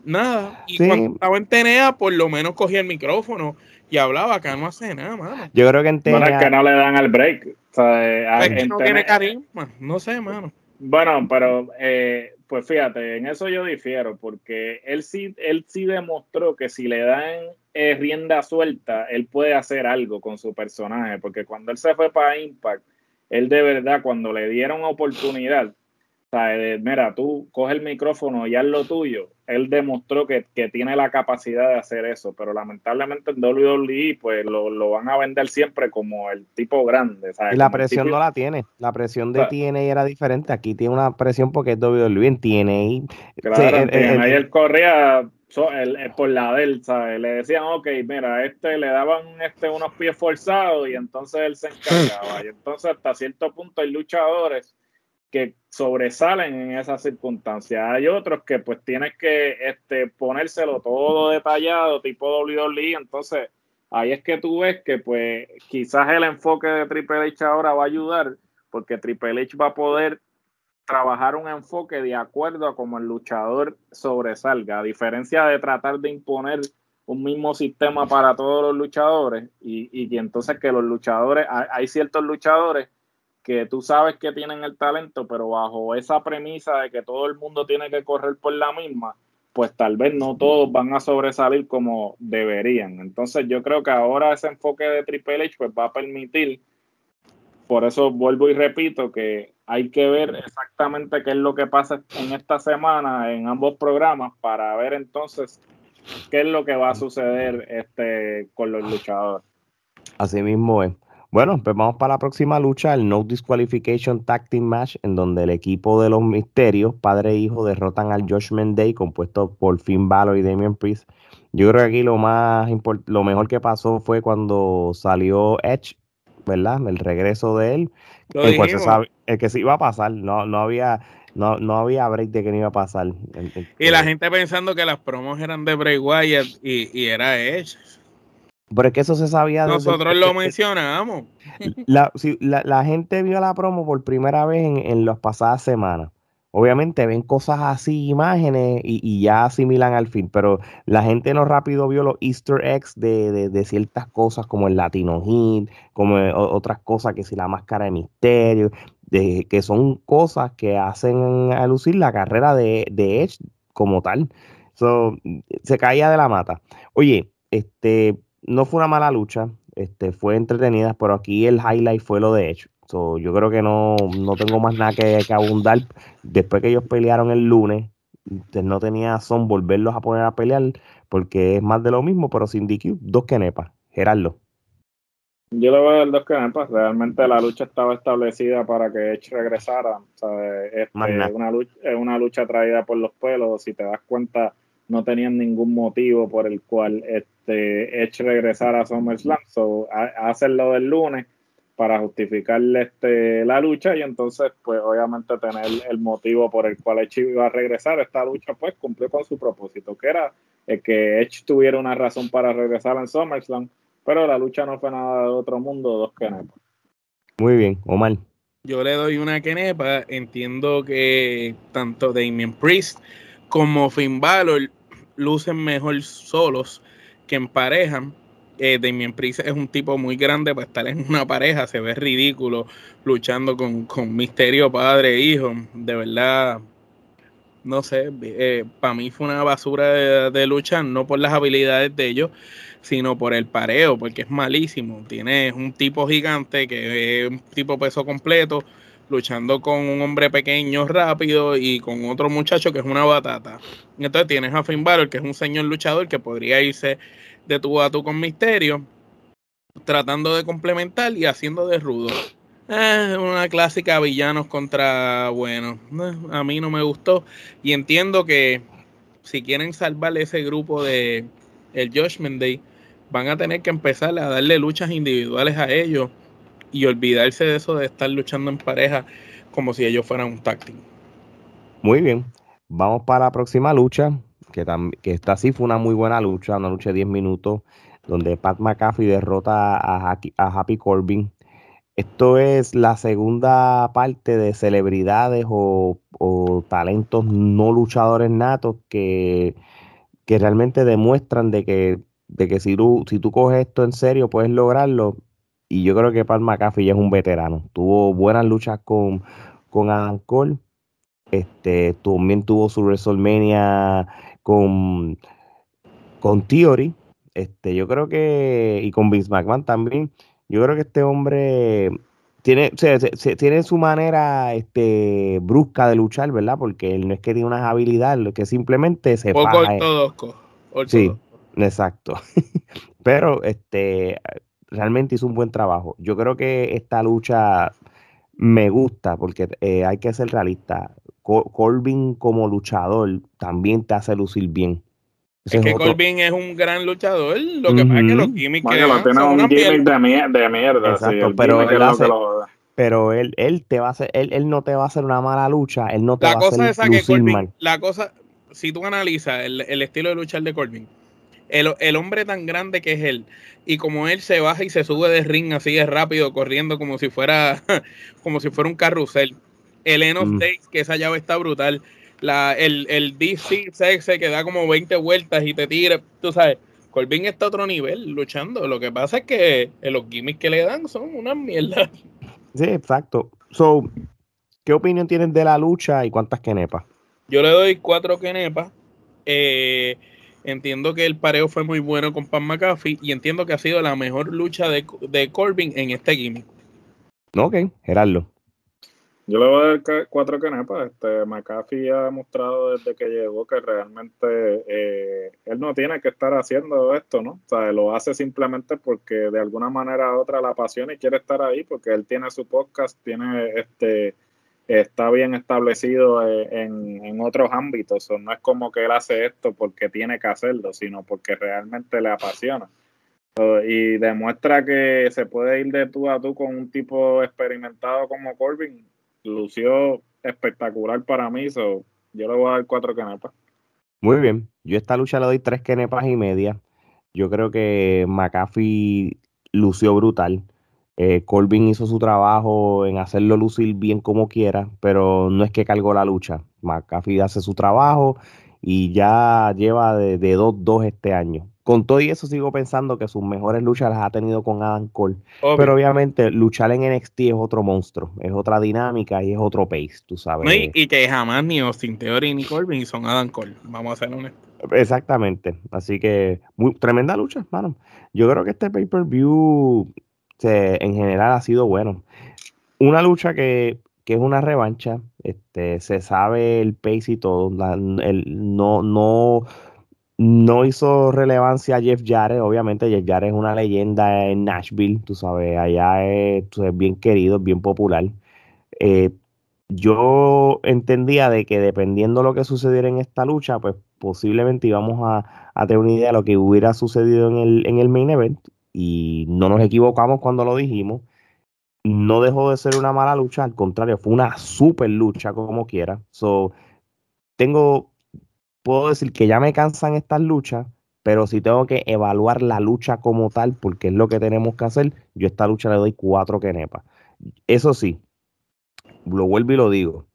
Speaker 3: nada. Y cuando estaba en TNA, por lo menos cogía el micrófono y hablaba, acá no hace nada, mano.
Speaker 2: Yo creo que en TNA...
Speaker 4: Bueno, es que no le dan al break. O sea,
Speaker 3: es que no tiene carisma, no sé, mano.
Speaker 4: Bueno, pero eh, pues fíjate, en eso yo difiero, porque él sí, él sí demostró que si le dan eh, rienda suelta, él puede hacer algo con su personaje, porque cuando él se fue para Impact, él de verdad, cuando le dieron oportunidad, mira, tú coge el micrófono y haz lo tuyo. Él demostró que, tiene la capacidad de hacer eso, pero lamentablemente en WWE pues lo, van a vender siempre como el tipo grande.
Speaker 2: Y la presión no la tiene. La presión de TNA era diferente. Aquí tiene una presión porque es WWE en TNA.
Speaker 4: Claro, ahí él corría por la del, ¿sabes? Le decían, ok, mira, este le daban este unos pies forzados y entonces él se encargaba. y entonces hasta cierto punto hay luchadores que sobresalen en esas circunstancias. Hay otros que pues tienes que este, ponérselo todo detallado, tipo WWE, entonces ahí es que tú ves que pues quizás el enfoque de Triple H ahora va a ayudar, porque Triple H va a poder trabajar un enfoque de acuerdo a cómo el luchador sobresalga, a diferencia de tratar de imponer un mismo sistema para todos los luchadores y, y entonces que los luchadores, hay ciertos luchadores que tú sabes que tienen el talento, pero bajo esa premisa de que todo el mundo tiene que correr por la misma, pues tal vez no todos van a sobresalir como deberían. Entonces yo creo que ahora ese enfoque de Triple H pues va a permitir, por eso vuelvo y repito que hay que ver exactamente qué es lo que pasa en esta semana en ambos programas para ver entonces qué es lo que va a suceder este con los luchadores.
Speaker 2: Así mismo es. Bueno, pues vamos para la próxima lucha, el No Disqualification Tag Team Match, en donde el equipo de los misterios, padre e hijo, derrotan al Judgment Day, compuesto por Finn Balor y Damian Priest. Yo creo que aquí lo más lo mejor que pasó fue cuando salió Edge ¿verdad? El regreso de él, el, cual se sabe, el que se iba a pasar, no, no había no, no había break de que no iba a pasar.
Speaker 3: Y la gente pensando que las promos eran de Bray Wyatt y, y era Edge.
Speaker 2: Pero es que eso se sabía.
Speaker 3: Nosotros lo mencionamos.
Speaker 2: La, la, gente vio la promo por primera vez en, en las pasadas semanas. Obviamente ven cosas así, imágenes, y, ya asimilan al fin, pero la gente no rápido vio los easter eggs de, de, ciertas cosas como el Latino Hit, como otras cosas que si la máscara de misterio, de, que son cosas que hacen a lucir la carrera de, de Edge como tal. se caía de la mata. Oye, este, no fue una mala lucha, este, fue entretenida, pero aquí el highlight fue lo de Edge. yo creo que no, no tengo más nada que, abundar. Después que ellos pelearon el lunes, pues, no tenía son volverlos a poner a pelear porque es más de lo mismo, pero sin DQ, dos kenepas. Gerardo.
Speaker 4: Yo le voy a dar dos kenepas. Realmente la lucha estaba establecida para que Edge regresara. Este, una lucha, es una lucha traída por los pelos. Si te das cuenta, no tenían ningún motivo por el cual este Edge regresara a SummerSlam. So, hacerlo del lunes para justificar este, la lucha y entonces pues obviamente tener el motivo por el cual Edge iba a regresar. Esta lucha pues cumplió con su propósito que era el que Edge tuviera una razón para regresar en SummerSlam pero la lucha no fue nada de otro mundo dos kenepas
Speaker 2: muy bien Omar.
Speaker 3: Yo le doy una kenepa entiendo que tanto Damien Priest como Finn Balor lucen mejor solos que en pareja. Eh, Damien Priest es un tipo muy grande para estar en una pareja, se ve ridículo luchando con, con Misterio padre e hijo. De verdad, no sé, eh, para mí fue una basura de, de no por las habilidades de ellos, sino por el pareo, porque es malísimo. Tiene un tipo gigante que es un tipo peso completo, luchando con un hombre pequeño, rápido, y con otro muchacho que es una batata. Entonces tienes a Finn Balor, que es un señor luchador que podría irse de tu a tu con Misterio, tratando de complementar y haciendo de rudo. Eh, una clásica villanos contra bueno. Eh, a mí no me gustó. Y entiendo que si quieren salvar ese grupo de el Judgment Day, van a tener que empezar a darle luchas individuales a ellos y olvidarse de eso de estar luchando en pareja como si ellos fueran un táctico.
Speaker 2: Muy bien, vamos para la próxima lucha, que, que esta sí fue una muy buena lucha, una lucha de 10 minutos, donde Pat McAfee derrota a, Happy Corbin. Esto es la segunda parte de celebridades o, talentos no luchadores natos que, que realmente demuestran de que, de que si, tú, si tú coges esto en serio puedes lograrlo y yo creo que Pat McAfee ya es un veterano. Tuvo buenas luchas con, con Adam Cole. Este, también tuvo su WrestleMania con, con Theory. Este, yo creo que, y con Vince McMahon también. Yo creo que este hombre tiene, tiene su manera este, brusca de luchar, ¿verdad? Porque él no es que tiene unas habilidades, que simplemente se
Speaker 3: Poco ortodoxo.
Speaker 2: Sí, exacto. *laughs* Pero este realmente hizo un buen trabajo. Yo creo que esta lucha me gusta porque eh, hay que ser realista. Colvin como luchador también te hace lucir bien.
Speaker 3: es que Colvin es un gran luchador, lo que pasa es que los gimmicks que
Speaker 4: tiene un gimmick de, mierda. Exacto,
Speaker 2: pero, él, hace, pero él, él, te va a hacer, él, él, no te va a hacer una mala lucha, él no te la va cosa a hacer lucir
Speaker 3: Colvin,
Speaker 2: mal.
Speaker 3: La cosa, si tú analizas el, el estilo de luchar de Colvin, el, hombre tan grande que es él, y como él se baja y se sube de ring así de rápido, corriendo como si fuera, *laughs* como si fuera un carrusel. El End of mm. Days, que esa llave está brutal. La, el, el DC Sexe que da como 20 vueltas y te tira, tú sabes. Colvin está a otro nivel luchando. Lo que pasa es que los gimmicks que le dan son una mierda.
Speaker 2: Sí, exacto. So, ¿qué opinión tienes de la lucha y cuántas kenepas?
Speaker 3: Yo le doy cuatro kenepas. Eh, Entiendo que el pareo fue muy bueno con Pan McAfee y entiendo que ha sido la mejor lucha de, de Corbin en este gimmick.
Speaker 2: Ok, Gerardo.
Speaker 4: Yo le voy a dar cuatro canepas. Este, McAfee ha demostrado desde que llegó que realmente eh, él no tiene que estar haciendo esto, ¿no? O sea, lo hace simplemente porque de alguna manera u otra la apasiona y quiere estar ahí porque él tiene su podcast, tiene este está bien establecido eh, en, otros ámbitos. no es como que él hace esto porque tiene que hacerlo, sino porque realmente le apasiona. y demuestra que se puede ir de tú a tú con un tipo experimentado como Corbin. Lució espectacular para mí, so, yo le voy a dar cuatro canepas.
Speaker 2: Muy bien, yo esta lucha le doy tres canepas y media. Yo creo que McAfee lució brutal. Eh, Corbin hizo su trabajo en hacerlo lucir bien como quiera, pero no es que cargó la lucha. McAfee hace su trabajo y ya lleva de 2-2 este año. Con todo y eso sigo pensando que sus mejores luchas las ha tenido con Adam Cole. Pero obviamente luchar en NXT es otro monstruo, es otra dinámica y es otro pace, tú sabes.
Speaker 3: y, que jamás ni Austin Theory ni Corbin son Adam Cole, vamos a ser honestos.
Speaker 2: Exactamente, así que muy, tremenda lucha, hermano. Yo creo que este pay-per-view en general ha sido bueno. Una lucha que, es una revancha, este, se sabe el pace y todo, no, no no hizo relevancia a Jeff Jarrett, obviamente Jeff Jarrett es una leyenda en Nashville, tú sabes, allá es, bien querido, bien popular. Eh, yo entendía de que dependiendo de lo que sucediera en esta lucha, pues posiblemente íbamos a, tener una idea de lo que hubiera sucedido en el, en el main event y no nos equivocamos cuando lo dijimos. No dejó de ser una mala lucha, al contrario, fue una super lucha como quiera. So, tengo puedo decir que ya me cansan estas luchas, pero si tengo que evaluar la lucha como tal, porque es lo que tenemos que hacer, yo esta lucha le doy cuatro quenepas. Eso sí, lo vuelvo y lo digo,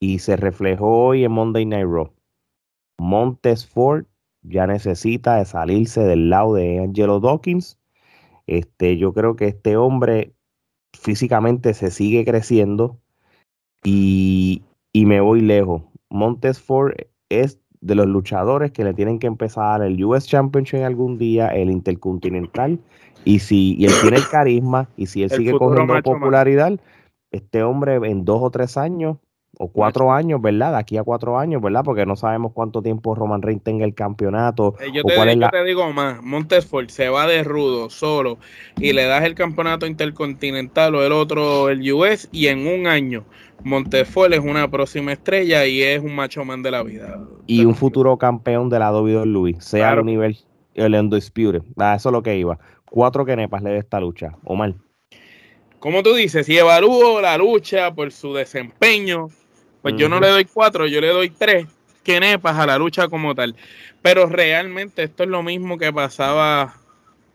Speaker 2: y se reflejó hoy en Monday Night Raw. Montes Ford ya necesita de salirse del lado de Angelo Dawkins. Este, yo creo que este hombre físicamente se sigue creciendo y, y me voy lejos. Montes Ford es de los luchadores que le tienen que empezar el US Championship algún día, el Intercontinental, y si y él tiene el carisma, y si él sigue cogiendo popularidad, este hombre en dos o tres años, o cuatro años, ¿verdad? De aquí a cuatro años, ¿verdad? Porque no sabemos cuánto tiempo Roman Reigns tenga el campeonato.
Speaker 3: Eh, yo, te, digo más, Montesford se va de rudo, solo, y le das el campeonato intercontinental o el otro, el US, y en un año Montefort es una próxima estrella y es un macho man de la vida.
Speaker 2: Y un futuro campeón de la WWE, sea el nivel el Undisputed. Ah, eso es lo que iba. Cuatro quenepas le de esta lucha. Omar.
Speaker 3: Como tú dices, si evalúo la lucha por su desempeño, pues yo no le doy cuatro, yo le doy tres quenepas a la lucha como tal. Pero realmente esto es lo mismo que pasaba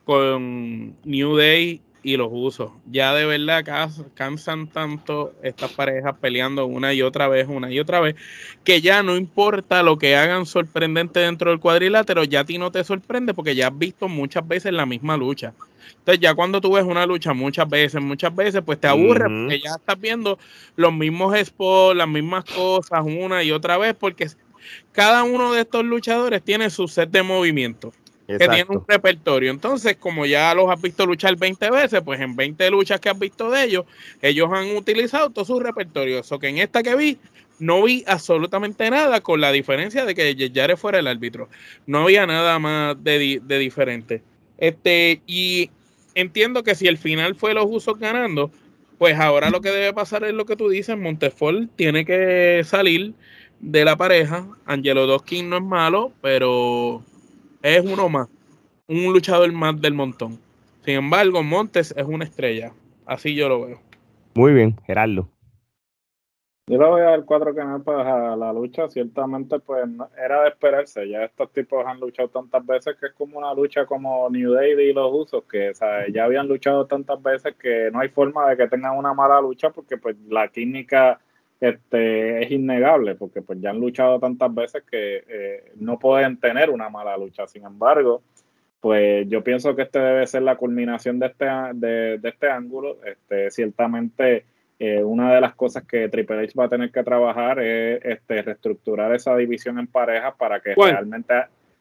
Speaker 3: con New Day y los usos. Ya de verdad cansan tanto estas parejas peleando una y otra vez, una y otra vez, que ya no importa lo que hagan sorprendente dentro del cuadrilátero, ya a ti no te sorprende porque ya has visto muchas veces la misma lucha. Entonces ya cuando tú ves una lucha muchas veces, muchas veces, pues te aburre porque ya estás viendo los mismos spots, las mismas cosas una y otra vez, porque cada uno de estos luchadores tiene su set de movimientos que tienen un repertorio. Entonces, como ya los has visto luchar 20 veces, pues en 20 luchas que has visto de ellos, ellos han utilizado todo su repertorio. Eso que en esta que vi, no vi absolutamente nada, con la diferencia de que Yare fuera el árbitro. No había nada más de, de diferente. Este, y entiendo que si el final fue los usos ganando, pues ahora lo que debe pasar es lo que tú dices, Montefort tiene que salir de la pareja. Angelo Doskin no es malo, pero es uno más, un luchador más del montón. Sin embargo, Montes es una estrella. Así yo lo veo.
Speaker 2: Muy bien, Gerardo.
Speaker 4: Yo le voy a dar cuatro canales a la lucha. Ciertamente, pues era de esperarse. Ya estos tipos han luchado tantas veces que es como una lucha como New Day y los usos, que ya habían luchado tantas veces que no hay forma de que tengan una mala lucha porque pues la química este, es innegable, porque pues ya han luchado tantas veces que eh, no pueden tener una mala lucha. Sin embargo, pues yo pienso que este debe ser la culminación de este, de, este ángulo. Este, ciertamente, eh, una de las cosas que Triple H va a tener que trabajar es este, reestructurar esa división en parejas para que realmente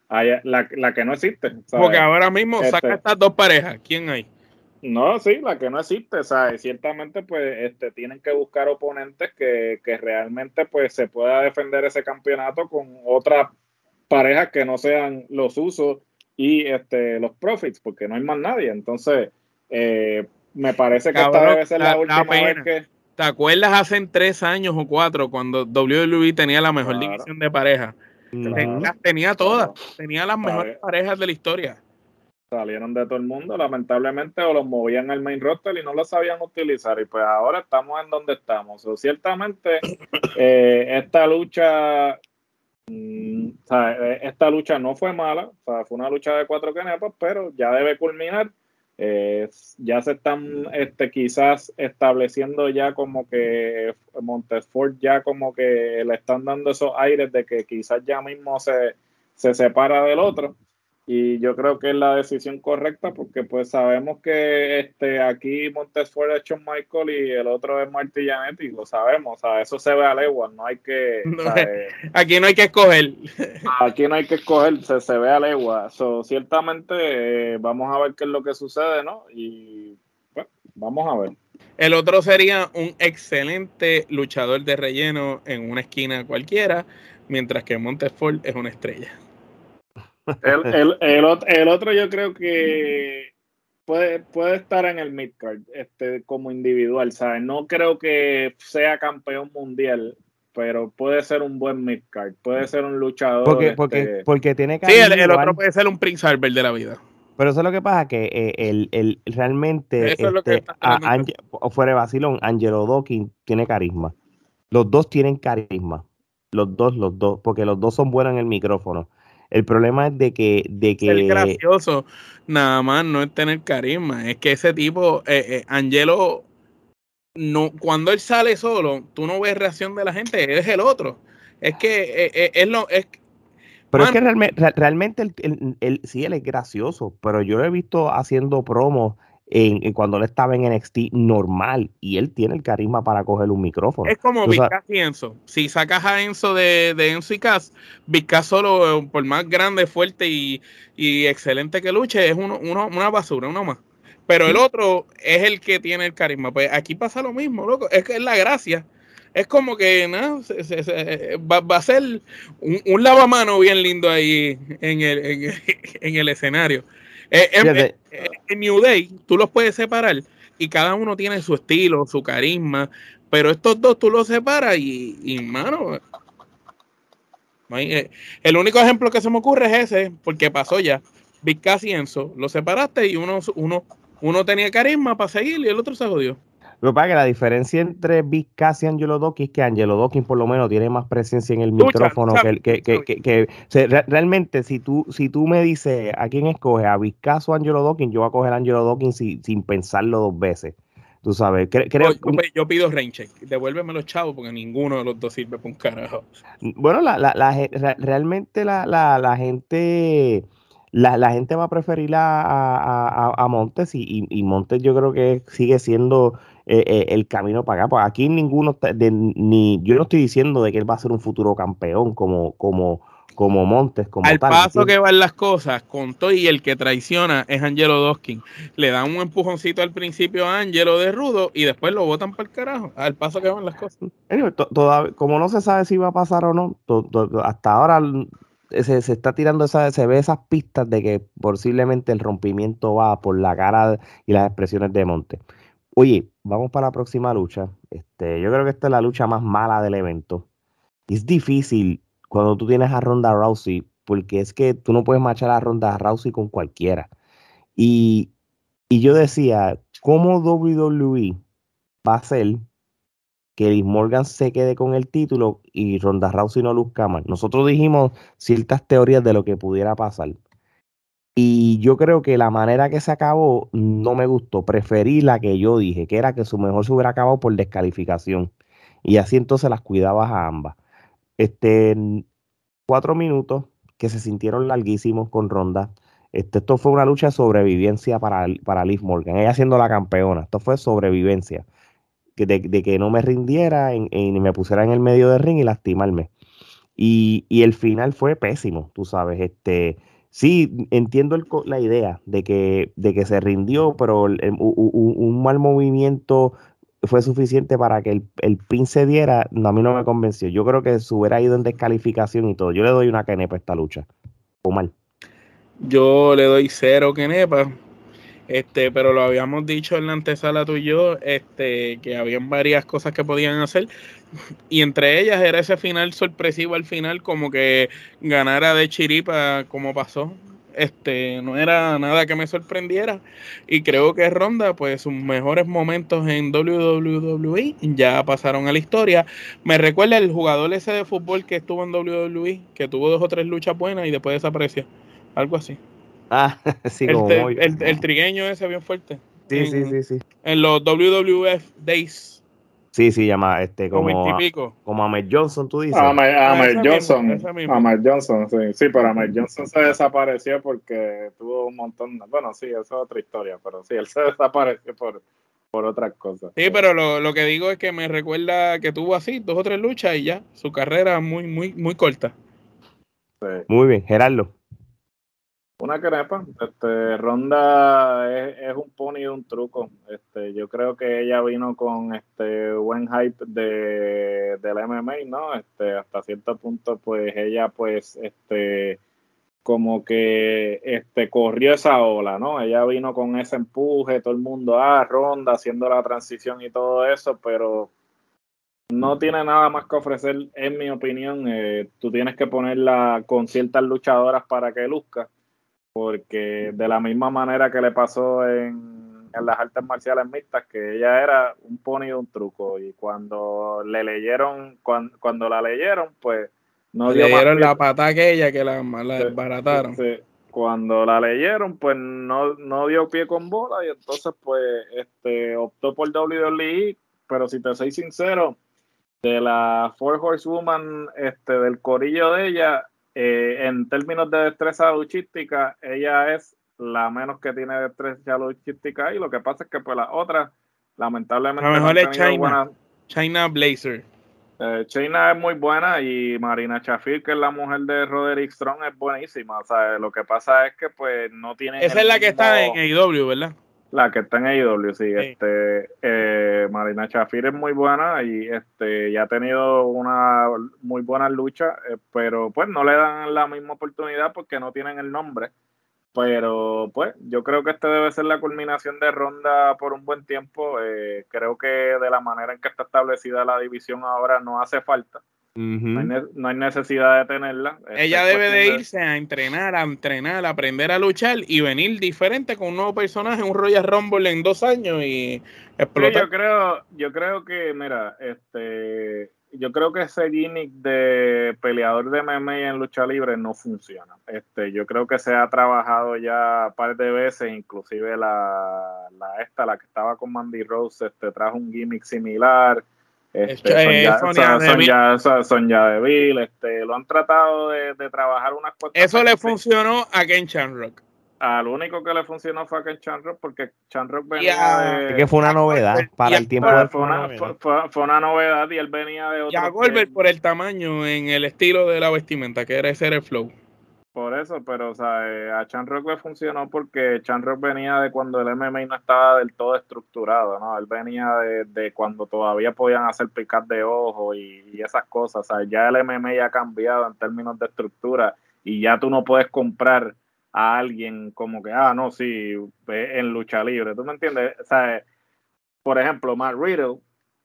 Speaker 4: haya la, la, que no existe.
Speaker 3: Porque ahora mismo saca este estas dos parejas. ¿Quién hay?
Speaker 4: No, sí, la que no existe, ¿sabes? Ciertamente, pues, este, tienen que buscar oponentes que, que realmente, pues, se pueda defender ese campeonato con otras parejas que no sean los usos y este, los profits, porque no hay más nadie. Entonces, eh, me parece que esta debe ser la, última vez que...
Speaker 3: ¿Te acuerdas hace tres años o cuatro cuando WWE tenía la mejor división de parejas? Tenía, todas, tenía las mejores parejas de la historia.
Speaker 4: Salieron de todo el mundo, lamentablemente, o los movían al main roster y no lo sabían utilizar. Y pues ahora estamos en donde estamos. O ciertamente, *coughs* eh, esta lucha, mm, eh, esta lucha no fue mala, o sea, fue una lucha de cuatro canepas, pero ya debe culminar. Eh, ya se están este, quizás estableciendo ya como que Montesfort ya como que le están dando esos aires de que quizás ya mismo se, se separa del otro y yo creo que es la decisión correcta porque pues sabemos que este aquí Montesfort es Shawn Michael y el otro es Marty Jannetty, lo sabemos, o sea, eso se ve a legua, no hay que... *laughs*
Speaker 3: aquí no hay que escoger.
Speaker 4: Aquí no hay que escoger, se, se ve a legua. So, ciertamente eh, vamos a ver qué es lo que sucede, ¿no? Y bueno, vamos a ver.
Speaker 3: El otro sería un excelente luchador de relleno en una esquina cualquiera, mientras que Montesfort es una estrella.
Speaker 4: El, *laughs* el, otro yo creo que puede, puede estar en el midcard este, como individual, ¿sabes? No creo que sea campeón mundial, pero puede ser un buen midcard, puede ser un luchador.
Speaker 2: Porque, porque, este, porque tiene
Speaker 3: que. Sí, el, otro puede ser un Prince Albert de la vida.
Speaker 2: Pero eso es lo que pasa, que eh, el, el, realmente, este, fuera de vacilón, Angelo Dawkins tiene carisma. Los dos tienen carisma. Los dos, los dos, porque los dos son buenos en el micrófono. El problema es de que... De que...
Speaker 3: Ser gracioso, nada más no es tener carisma. Es que ese tipo, eh, eh, Angelo, no, cuando él sale solo, tú no ves reacción de la gente, es el otro. Es que eh, es lo... Es,
Speaker 2: pero es que realmente, realmente él, sí, él es gracioso, pero yo lo he visto haciendo promos en, cuando él estaba en NXT normal y él tiene el carisma para coger un micrófono.
Speaker 3: Es como Vizcas y Enzo. Si sacas a Enzo de, de Enzo y Cass, Vizcas solo, por más grande, fuerte y, excelente que luche, es uno, una basura, uno más. Pero el otro es el que tiene el carisma. Pues aquí pasa lo mismo, loco. Es que es la gracia. Es como que ¿no? va, a ser un, un, lavamano bien lindo ahí en el, en el *laughs* escenario. Eh, en, New Day tú los puedes separar y cada uno tiene su estilo, su carisma, pero estos dos tú los separas y, y mano, eh, el único ejemplo que se me ocurre es ese, porque pasó ya. Big y Enzo, lo separaste y uno, uno, uno tenía carisma para seguir y el otro se jodió.
Speaker 2: Lo que pasa es que la diferencia entre Big Cass y Angelo Dawkins es que Angelo Dawkins por lo menos tiene más presencia en el micrófono que, que, que, que realmente si tú, si tú me dices a quién escoge, a Big Cass o Angelo Dawkins, yo voy a coger a Angelo Dawkins sin, pensarlo dos veces. Tú sabes, creo,
Speaker 3: yo, pido rain check, devuélveme los chavos porque ninguno de los dos sirve para un carajo.
Speaker 2: Bueno, la, la, la, realmente la, la, gente la, gente va a preferir a, a, Montes y, y, Montes yo creo que sigue siendo eh, eh, el camino para acá. Pues aquí ninguno, de, ni yo no estoy diciendo de que él va a ser un futuro campeón como, como, como Montes, como
Speaker 3: Al paso que van las cosas, con todo y el que traiciona es Angelo Doskin. Le dan un empujoncito al principio a Angelo de Rudo y después lo botan para el carajo. Al paso que van las cosas.
Speaker 2: como no se sabe si va a pasar o no, hasta ahora se, se, está tirando esa, se ve esas pistas de que posiblemente el rompimiento va por la cara y las expresiones de Montes. Oye, vamos para la próxima lucha. Este, yo creo que esta es la lucha más mala del evento. Es difícil cuando tú tienes a Ronda Rousey, porque es que tú no puedes marchar a Ronda Rousey con cualquiera. Y, yo decía, ¿cómo WWE va a hacer que Liz Morgan se quede con el título y Ronda Rousey no luzca mal? Nosotros dijimos ciertas teorías de lo que pudiera pasar. Y yo creo que la manera que se acabó no me gustó. Preferí la que yo dije, que era que su mejor se hubiera acabado por descalificación. Y así entonces las cuidabas a ambas. Este, cuatro minutos que se sintieron larguísimos con Ronda. Este, esto fue una lucha de sobrevivencia para, para Morgan. Ella siendo la campeona. Esto fue sobrevivencia. De, de que no me rindiera y me pusiera en el medio del ring y lastimarme. Y, y el final fue pésimo, tú sabes. Este, Sí, entiendo la idea de que, de que se rindió, pero un, mal movimiento fue suficiente para que el, el pin se diera. No, a mí no me convenció. Yo creo que se hubiera ido en descalificación y todo. Yo le doy una kenepa a esta lucha. O mal.
Speaker 3: Yo le doy cero kenepa. Este, pero lo habíamos dicho en la antesala tú y yo, este, que habían varias cosas que podían hacer. *laughs* Y entre ellas era ese final sorpresivo al final, como que ganara de chiripa como pasó. este, no era nada que me sorprendiera. Y creo que Ronda, pues sus mejores momentos en WWE ya pasaron a la historia. Me recuerda el jugador ese de fútbol que estuvo en WWE, que tuvo dos o tres luchas buenas y después desapareció. Algo así.
Speaker 2: Ah, *laughs* sí,
Speaker 3: el,
Speaker 2: como
Speaker 3: el- el trigueño ese bien fuerte.
Speaker 2: Sí, sí, sí, sí.
Speaker 3: En los WWF Days,
Speaker 2: Sí, sí, llama este
Speaker 3: como
Speaker 2: como,
Speaker 3: veintipico.
Speaker 2: como Ahmed Johnson, tú dices.
Speaker 4: Ahmed,
Speaker 3: Ah, mismo,
Speaker 4: Johnson.
Speaker 3: mismo.
Speaker 4: Johnson, sí. Sí, pero Ahmed Johnson se desapareció porque tuvo un montón de... Bueno, sí, eso es otra historia, pero sí, él se *laughs* desapareció por, por otras cosas.
Speaker 3: Sí, pero lo, lo que digo es que me recuerda que tuvo así dos o tres luchas y ya, su carrera muy, muy, muy corta.
Speaker 4: Sí.
Speaker 2: Muy bien, Gerardo.
Speaker 4: Una crepa. Este, Ronda es, un pony de un truco. Este, yo creo que ella vino con este buen hype de, del MMA, ¿no? Este, hasta cierto punto, pues ella, pues, este, como que este corrió esa ola, ¿no? Ella vino con ese empuje, todo el mundo, ah, Ronda, haciendo la transición y todo eso, pero no tiene nada más que ofrecer, en mi opinión. Eh, tú tienes que ponerla con ciertas luchadoras para que luzca porque de la misma manera que le pasó en, en las artes marciales mixtas, que ella era un pony de un truco, y cuando le leyeron, cuan- cuando, la leyeron, pues no dio
Speaker 3: Le dieron la pata aquella que la, la
Speaker 4: Sí,
Speaker 3: desbarataron.
Speaker 4: sí. Cuando la leyeron, pues no, no dio pie con bola, y entonces pues este optó por WWE, pero si te soy sincero, de la Four Horsewoman, este, del corillo de ella, eh, en términos de destreza luchística, ella es la menos que tiene destreza luchística y lo que pasa es que pues las otras, lamentablemente,
Speaker 3: La mejor
Speaker 4: no han
Speaker 3: es China. China Blazer.
Speaker 4: eh, China es muy buena y Marina Chafir, que es la mujer de Roderick Strong, es buenísima. O sea, lo que pasa es que pues no tiene.
Speaker 3: Esa es la que está en AEW, ¿verdad?
Speaker 4: La que está en AEW, sí.
Speaker 3: Sí.
Speaker 4: Este, eh, Marina Chafir es muy buena y este ya ha tenido una muy buena lucha, eh, pero pues no le dan la misma oportunidad porque no tienen el nombre. Pero pues yo creo que este debe ser la culminación de ronda por un buen tiempo. Eh, creo que de la manera en que está establecida la división ahora no hace falta. No hay, no necesidad de tenerla. Este,
Speaker 3: Ella debe de irse a entrenar, a entrenar, a aprender a luchar y venir diferente con un nuevo personaje, un Royal Rumble en dos años y
Speaker 4: Sí,
Speaker 3: explotar.
Speaker 4: yo creo, yo creo que, mira, este, yo creo que ese gimmick de peleador de MMA en lucha libre no funciona. Este, yo creo que se ha trabajado ya un par de veces, inclusive la, la esta, la que estaba con Mandy Rose, este, trajo un gimmick similar. Este,
Speaker 3: Eh,
Speaker 4: Sonya-
Speaker 3: Sonya
Speaker 4: Son-. Sonya- Son- Sonya Deville, este, lo han tratado de, de trabajar unas cuantas
Speaker 3: Eso le funcionó a Ken Shamrock.
Speaker 4: Al único que le funcionó fue a Ken Shamrock porque Shamrock venía
Speaker 3: a-
Speaker 4: de...
Speaker 2: Es que fue una novedad. Para
Speaker 3: y
Speaker 2: el tiempo
Speaker 4: Fue,
Speaker 2: de
Speaker 4: fue una, fue, fue- fue una novedad y él venía de
Speaker 3: Y
Speaker 4: otro.
Speaker 3: a Goldberg por el tamaño en el estilo de la vestimenta, que era ese era el flow.
Speaker 4: Por eso, pero o sea, eh, a Chan Rock le funcionó porque Chan Rock venía de cuando el MMA no estaba del todo estructurado, ¿no? Él venía de, de cuando todavía podían hacer picar de ojo y, y esas cosas. O sea, ya el MMA ya ha cambiado en términos de estructura y ya tú no puedes comprar a alguien como que, ah, no, sí, en lucha libre. ¿Tú me entiendes? O sea, por ejemplo, Matt Riddle,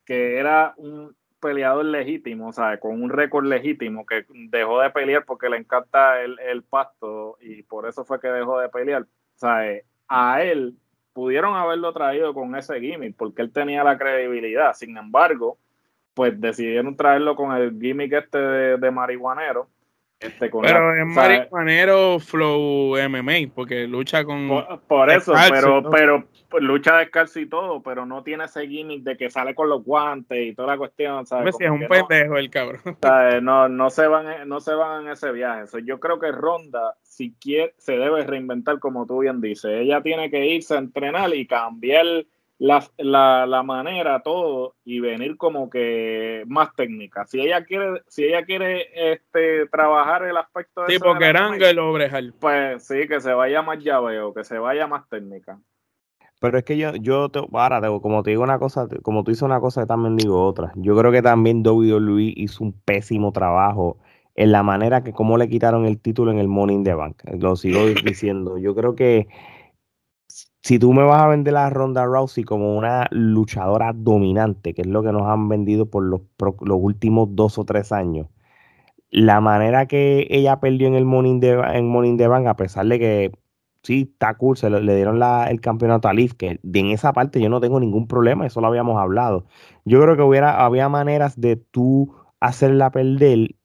Speaker 4: que era un peleador legítimo, o sea, con un récord legítimo, que dejó de pelear porque le encanta el, el pasto y por eso fue que dejó de pelear. O sea, eh, a él pudieron haberlo traído con ese gimmick porque él tenía la credibilidad. Sin embargo, pues decidieron traerlo con el gimmick este de, de marihuanero. Este, con
Speaker 3: Pero es
Speaker 4: o sea,
Speaker 3: marihuanero flow MMA, porque lucha con...
Speaker 4: por, por eso, pero,
Speaker 3: ¿no?
Speaker 4: pero pues, lucha descalzo y todo, pero no tiene ese gimmick de que sale con los guantes y toda la cuestión. ¿sabes?
Speaker 3: Si es un
Speaker 4: no-
Speaker 3: pendejo el cabrón.
Speaker 4: sea, no, no se van en- no se van en ese viaje. So, yo creo que Ronda, si quiere, se debe reinventar como tú bien dices. Ella tiene que irse a entrenar y cambiar la, la, la manera, todo, y venir como que más técnica. Si ella quiere, si ella quiere este trabajar el aspecto de
Speaker 3: Tipo
Speaker 4: la
Speaker 3: Kerangel o Brejal.
Speaker 4: pues sí, que se vaya más llaveo, que se vaya más técnica.
Speaker 2: Pero es que yo, yo te, ahora, te- como te digo una cosa, te- como tú dices una cosa, yo también digo otra. Yo creo que también WWE hizo un pésimo trabajo en la manera que cómo le quitaron el título en el Money in the Bank. Lo sigo *laughs* diciendo. Yo creo que si tú me vas a vender a Ronda Rousey como una luchadora dominante, que es lo que nos han vendido por los, los últimos dos o tres años, la manera que ella perdió en el Morning de, en Morning a pesar de que sí, está cool, se le, dieron el campeonato a Liv, que en esa parte yo no tengo ningún problema, eso lo habíamos hablado. Yo creo que hubiera, había maneras de tú hacerla perder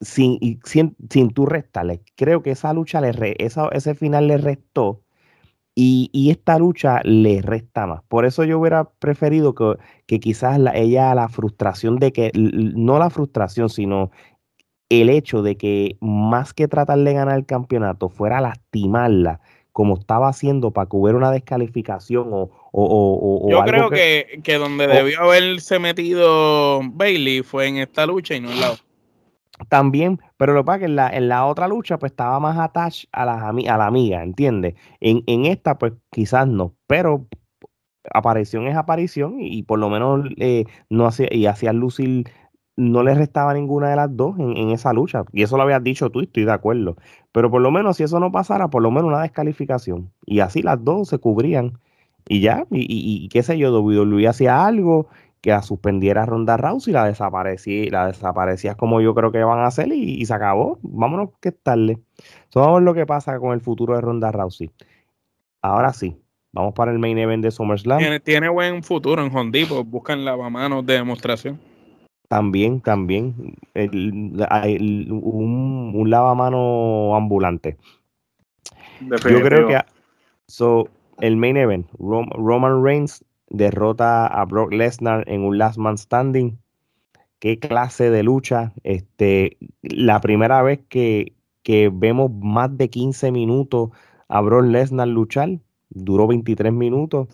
Speaker 2: sin, sin, sin tú restarle. Creo que esa lucha, le ese final le restó y, esta lucha le resta más. Por eso yo hubiera preferido que, que quizás la, ella la frustración de que, no la frustración, sino el hecho de que más que tratar de ganar el campeonato fuera lastimarla como estaba haciendo para que hubiera una descalificación o, o,
Speaker 3: o Yo creo que, que, donde debió haberse metido Bailey fue en esta lucha y no en la otra.
Speaker 2: También, pero lo que pasa es que en la, en la otra lucha pues estaba más attached a la, a la amiga, ¿entiendes? En, en esta pues quizás no, pero aparición es aparición y, por lo menos eh, no hacía, y hacía lucir no le restaba ninguna de las dos en, esa lucha. Y eso lo habías dicho tú y estoy de acuerdo. Pero por lo menos si eso no pasara, por lo menos una descalificación. Y así las dos se cubrían. Y ya, y, y, qué sé yo, WWE hacía algo que la suspendiera a Ronda Rousey y la desaparecía, la desaparecías como yo creo que van a hacer y, se acabó. Vámonos que tarde. So, vamos a ver lo que pasa con el futuro de Ronda Rousey. Ahora sí, vamos para el main event de SummerSlam.
Speaker 3: Tiene, tiene buen futuro en Hondipo, buscan lavamanos de demostración.
Speaker 2: También, también. El, un, un, lavamano ambulante. Yo creo que so, el main event, Roman Reigns derrota a Brock Lesnar en un Last Man Standing. Qué clase de lucha. Este, la primera vez que, que vemos más de 15 minutos a Brock Lesnar luchar, duró 23 minutos.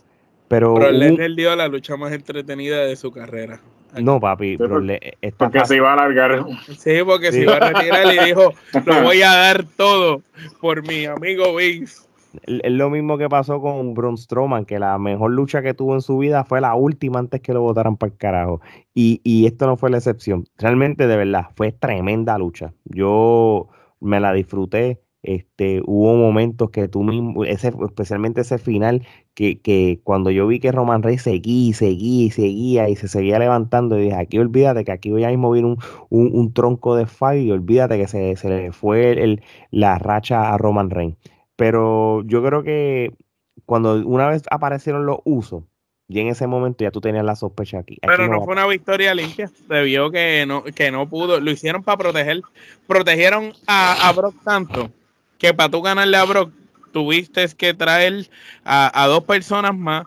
Speaker 2: Pero
Speaker 3: Brock Lesnar dio la lucha más entretenida de su carrera.
Speaker 2: No, papi,
Speaker 4: porque se iba a alargar.
Speaker 3: Sí, porque se iba a retirar y dijo, *laughs* lo voy a dar todo por mi amigo Vince.
Speaker 2: Es lo mismo que pasó con Braun Strowman, que la mejor lucha que tuvo en su vida fue la última antes que lo votaran para el carajo. Y, y esto no fue la excepción. Realmente, de verdad, fue tremenda lucha. Yo me la disfruté. Este, hubo momentos que tú mismo, ese, especialmente ese final, que, que cuando yo vi que Roman Reigns seguía, seguía y seguía y se seguía levantando, y dije, aquí olvídate que aquí voy a mismo un, un, tronco de fallo y olvídate que se, se le fue la racha a Roman Reigns. Pero yo creo que cuando una vez aparecieron los usos, y en ese momento ya tú tenías la sospecha aquí.
Speaker 3: Pero no, fue una victoria limpia. Debió que no, que no pudo. Lo hicieron para proteger. Protegieron a, a Brock tanto que para tú ganarle a Brock tuviste que traer a, dos personas más.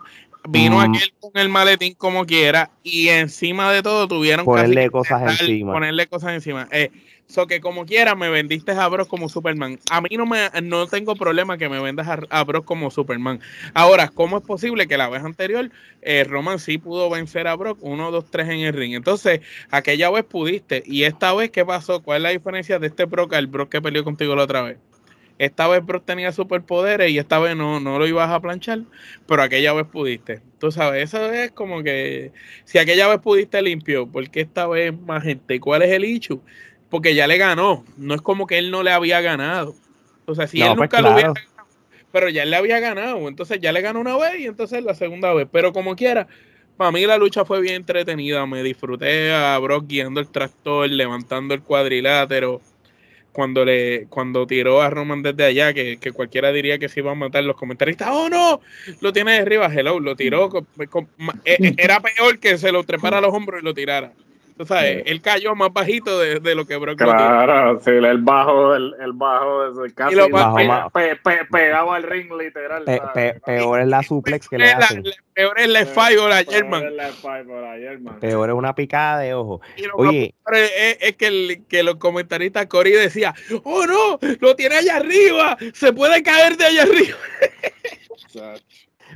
Speaker 3: Vino mm. aquel con el maletín como quiera y encima de todo tuvieron
Speaker 2: ponerle que cosas encima.
Speaker 3: Ponerle cosas encima. Eh, so que como quiera me vendiste a Brock como Superman. A mí no me no tengo problema que me vendas a, Brock como Superman. Ahora, ¿cómo es posible que la vez anterior eh, Roman sí pudo vencer a Brock uno, dos, tres en el ring? Entonces, aquella vez pudiste y esta vez ¿qué pasó? ¿Cuál es la diferencia de este Brock al Brock que peleó contigo la otra vez? Esta vez Brock tenía superpoderes y esta vez no, no lo ibas a planchar, pero aquella vez pudiste. Tú sabes, eso es como que si aquella vez pudiste limpio, ¿por qué esta vez más gente? ¿Cuál es el hecho? Porque ya le ganó. No es como que él no le había ganado. O sea, si él pues nunca lo hubiera ganado, pero ya él le había ganado. Entonces ya le ganó una vez y entonces la segunda vez. Pero como quiera, para mí la lucha fue bien entretenida. Me disfruté a Brock guiando el tractor, levantando el cuadrilátero cuando le cuando tiró a Roman desde allá, que, cualquiera diría que se iba a matar los comentaristas, oh no, lo tiene de arriba, hello, lo tiró, e, e, era peor que se lo trepara a los hombros y lo tirara. Tú sabes, él cayó más bajito de, de lo que Brock
Speaker 4: Claro, sí, el bajo, el, el bajo, casi lo pegado al ring, literal.
Speaker 2: peor es la suplex que le hacen.
Speaker 3: peor es la F5 o la German.
Speaker 2: Peor es una picada de ojo. Oye.
Speaker 3: Es, es, que, el, que los comentaristas Cory decía, oh no, lo tiene allá arriba, se puede caer de allá arriba.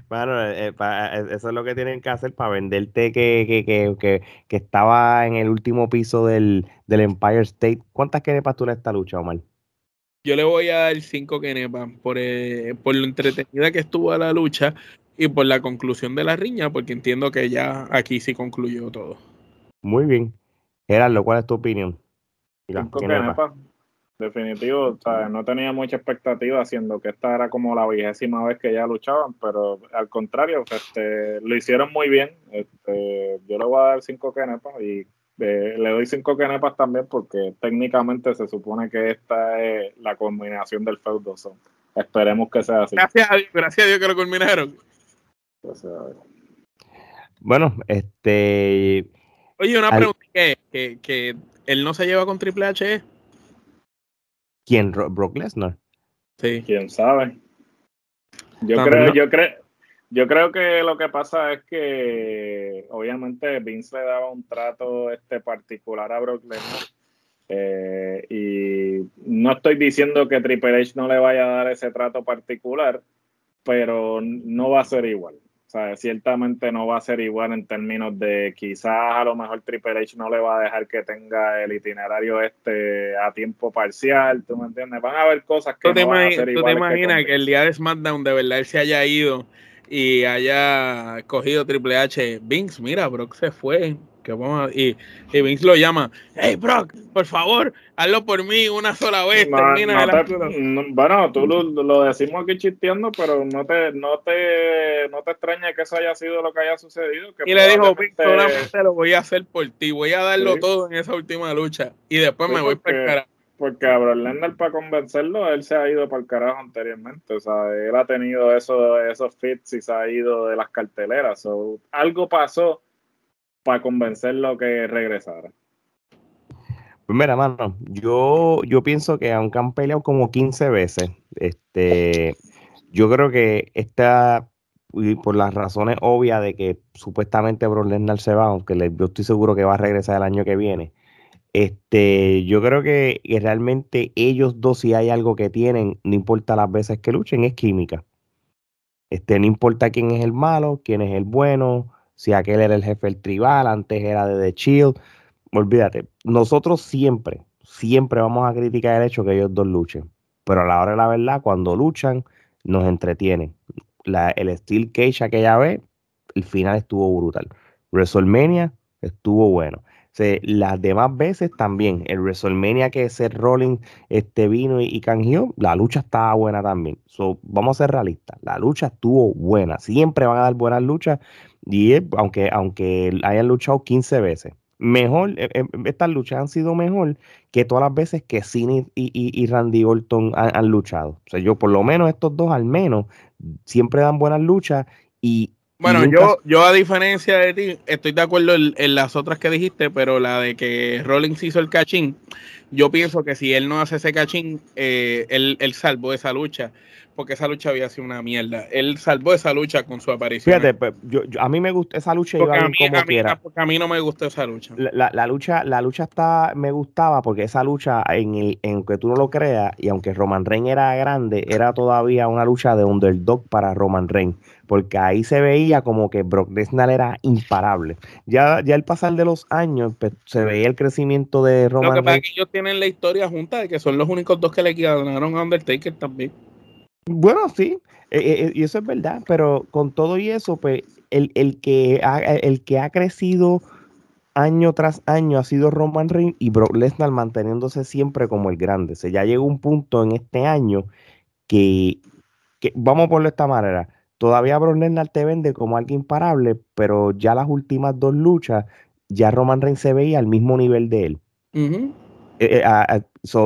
Speaker 2: Bueno, eh, eh, eh, eso es lo que tienen que hacer para venderte que, que, que, que, que estaba en el último piso del, del Empire State. ¿Cuántas kenepas tú le esta lucha, Omar?
Speaker 3: Yo le voy a dar cinco kenepas por, por lo entretenida que estuvo la lucha y por la conclusión de la riña, porque entiendo que ya aquí sí concluyó todo.
Speaker 2: Muy bien. Gerardo, ¿cuál es tu opinión?
Speaker 4: cinco kenepas. Definitivo, o sea, no tenía mucha expectativa, haciendo que esta era como la vigésima vez que ya luchaban, pero al contrario, este, lo hicieron muy bien. Este, yo le voy a dar cinco kenepas y le doy cinco canepas también porque técnicamente se supone que esta es la combinación del feudo. esperemos que sea así.
Speaker 3: Gracias a Dios, gracias a Dios que lo culminaron.
Speaker 2: Bueno, este.
Speaker 3: Oye, una pregunta que, que, que él no se lleva con Triple H.
Speaker 2: ¿Quién? Brock Lesnar.
Speaker 3: Sí.
Speaker 4: ¿Quién sabe? Yo creo, yo creo, yo creo que lo que pasa es que obviamente Vince le daba un trato este particular a Brock Lesnar. Eh, y no estoy diciendo que Triple H no le vaya a dar ese trato particular, pero no va a ser igual. O sea, ciertamente no va a ser igual en términos de quizás a lo mejor Triple H no le va a dejar que tenga el itinerario este a tiempo parcial, ¿tú me entiendes? Van a haber cosas que no van a ser iguales.
Speaker 3: ¿Tú te imaginas que, el día de SmackDown de verdad él se haya ido y haya cogido Triple H? Vince, mira, Brock se fue, y, y, Vince lo llama, hey Brock, por favor, hazlo por mí una sola vez, termina
Speaker 4: Bueno, tú lo, decimos aquí chisteando, pero no te, no te, no te extraña que eso haya sido lo que haya sucedido.
Speaker 3: y le dijo, Vince, solamente lo voy a hacer por ti, voy a darlo todo en esa última lucha y después me voy para el carajo.
Speaker 4: Porque a Lesnar para convencerlo, él se ha ido para el carajo anteriormente. O sea, él ha tenido eso, esos fits y se ha ido de las carteleras. algo pasó para convencerlo que regresara?
Speaker 2: Pues mira, mano, yo, yo pienso que aunque han peleado como 15 veces, este, yo creo que esta, por las razones obvias de que supuestamente Brock Lesnar se va, aunque yo estoy seguro que va a regresar el año que viene, este, yo creo que, realmente ellos dos, si hay algo que tienen, no importa las veces que luchen, es química. Este, no importa quién es el malo, quién es el bueno, si aquel era el jefe del tribal, antes era de The Chill, olvídate, nosotros siempre, siempre vamos a criticar el hecho que ellos dos luchen, pero a la hora de la verdad, cuando luchan, nos entretienen. el Steel Cage aquella vez, el final estuvo brutal. WrestleMania estuvo bueno. Las demás veces también, el WrestleMania que Seth Rollins este, vino y, y la lucha estaba buena también. vamos a ser realistas, la lucha estuvo buena. Siempre van a dar buenas luchas, y aunque, aunque hayan luchado 15 veces, mejor, eh, eh, estas luchas han sido mejor que todas las veces que Cine y, Randy Orton han, luchado. O sea, yo por lo menos estos dos al menos siempre dan buenas luchas y...
Speaker 3: Bueno, yo, yo a diferencia de ti, estoy de acuerdo en, las otras que dijiste, pero la de que Rollins hizo el cachín, yo pienso que si él no hace ese cachín, eh, él, él salvó esa lucha porque esa lucha había sido una mierda. Él salvó esa lucha con su aparición.
Speaker 2: Fíjate, pues, yo, a mí me gusta esa lucha iba a mí, como quiera.
Speaker 3: Porque a mí no me gustó esa lucha.
Speaker 2: La, lucha, la lucha está, me gustaba porque esa lucha, en, el, en que tú no lo creas, y aunque Roman Reigns era grande, era todavía una lucha de underdog para Roman Reigns. Porque ahí se veía como que Brock Lesnar era imparable. Ya, ya al pasar de los años, pues, se veía el crecimiento de Roman Reigns.
Speaker 3: Tienen la historia junta de que son los únicos dos que le ganaron a Undertaker también.
Speaker 2: Bueno, sí, eh, eh, eh, y eso es verdad, pero con todo y eso, pues el, que, ha, el que ha crecido año tras año ha sido Roman Reigns y Brock Lesnar manteniéndose siempre como el grande. O ya llegó un punto en este año que, vamos a ponerlo de esta manera, todavía Brock Lesnar te vende como alguien imparable, pero ya las últimas dos luchas, ya Roman Reigns se veía al mismo nivel de él. Eh, eh,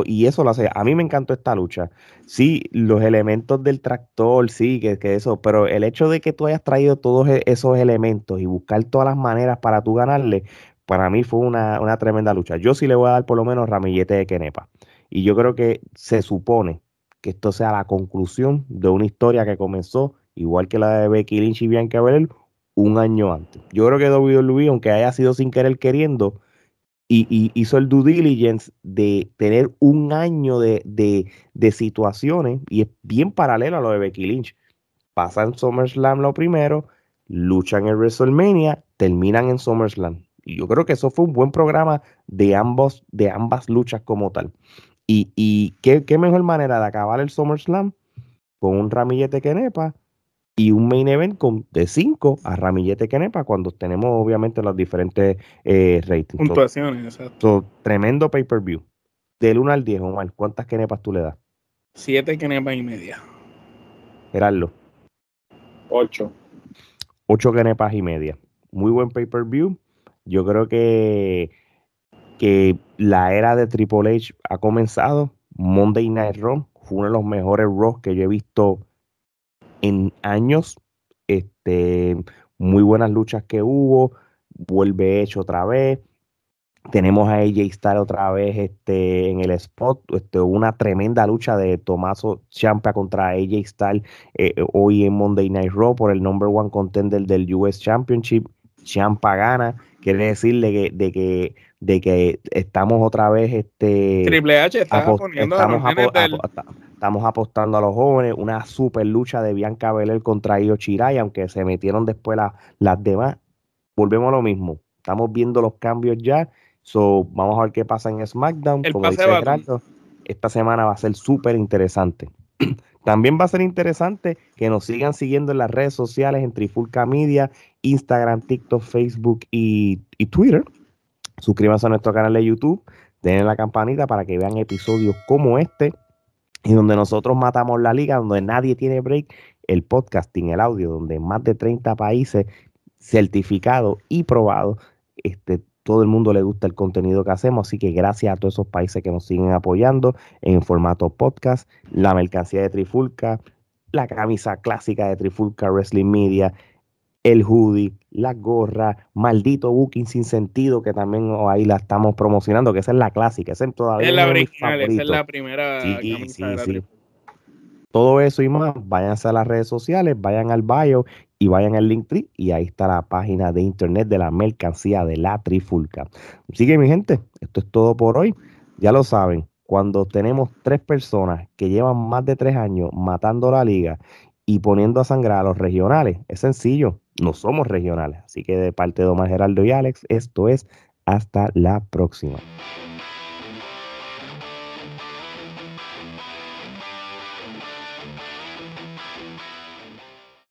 Speaker 2: y eso lo hace. A mí me encantó esta lucha. Sí, los elementos del tractor, sí, que, que, eso, pero el hecho de que tú hayas traído todos e, esos elementos y buscar todas las maneras para tú ganarle, para mí fue una, tremenda lucha. Yo sí le voy a dar por lo menos ramillete de Kenepa. Y yo creo que se supone que esto sea la conclusión de una historia que comenzó, igual que la de Becky Lynch y Bianca Belair, un año antes. Yo creo que WWE, aunque haya sido sin querer queriendo, y, hizo el due diligence de tener un año de, situaciones y es bien paralelo a lo de Becky Lynch. Pasan SummerSlam lo primero, luchan en WrestleMania, terminan en SummerSlam. Y yo creo que eso fue un buen programa de, ambos, de ambas luchas como tal. Y, y ¿qué, qué mejor manera de acabar el SummerSlam con un ramillete que nepa y un main event con de 5 a Ramillete Kenepa cuando tenemos obviamente los diferentes eh, ratings.
Speaker 3: Puntuaciones, exacto.
Speaker 2: tremendo pay-per-view. Del 1 al 10, Omar, ¿cuántas Kenepas tú le das?
Speaker 3: 7 Kenepas y media.
Speaker 2: Gerardo.
Speaker 4: 8.
Speaker 2: 8 Kenepas y media. Muy buen pay-per-view. Yo creo que que la era de Triple H ha comenzado. Monday Night Raw fue uno de los mejores Raw que yo he visto en años. Este, muy buenas luchas que hubo. Vuelve hecho otra vez. Tenemos a AJ Styles otra vez este, en el spot. Este, una tremenda lucha de Tomaso Champa contra AJ Styles eh, hoy en Monday Night Raw por el number one contender del US Championship. Champa gana. Quiere decirle que, de que de que estamos otra vez este
Speaker 3: Triple H está poniendo
Speaker 2: estamos, estamos, apostando a los jóvenes una super lucha de Bianca Belair contra Io Chirai aunque se metieron después las demás. Volvemos a lo mismo estamos viendo los cambios ya so vamos a ver qué pasa en SmackDown como dice Gerardo, esta semana va a ser súper interesante. *clears throat* También va a ser interesante que nos sigan siguiendo en las redes sociales en Trifulca Media Instagram TikTok Facebook y, y Twitter Suscríbanse a nuestro canal de YouTube, denle la campanita para que vean episodios como este, y donde nosotros matamos la liga, donde nadie tiene break, el podcasting, el audio, donde más de 30 países certificados y probados, este, todo el mundo le gusta el contenido que hacemos, así que gracias a todos esos países que nos siguen apoyando en formato podcast, la mercancía de Trifulca, la camisa clásica de Trifulca Wrestling Media, el hoodie, la gorra, maldito booking sin sentido, que también ahí la estamos promocionando, que esa es la clásica, esa es todavía
Speaker 3: es la original, esa es la primera
Speaker 2: Todo eso y más, váyanse a las redes sociales, vayan al bio y vayan al Linktree y ahí está la página de internet de la mercancía de la Trifulca. Así que mi gente, esto es todo por hoy. Ya lo saben, cuando tenemos tres personas que llevan más de tres años matando la liga y poniendo a sangrar a los regionales. Es sencillo, no somos regionales. Así que de parte de Omar Geraldo y Alex, esto es hasta la próxima.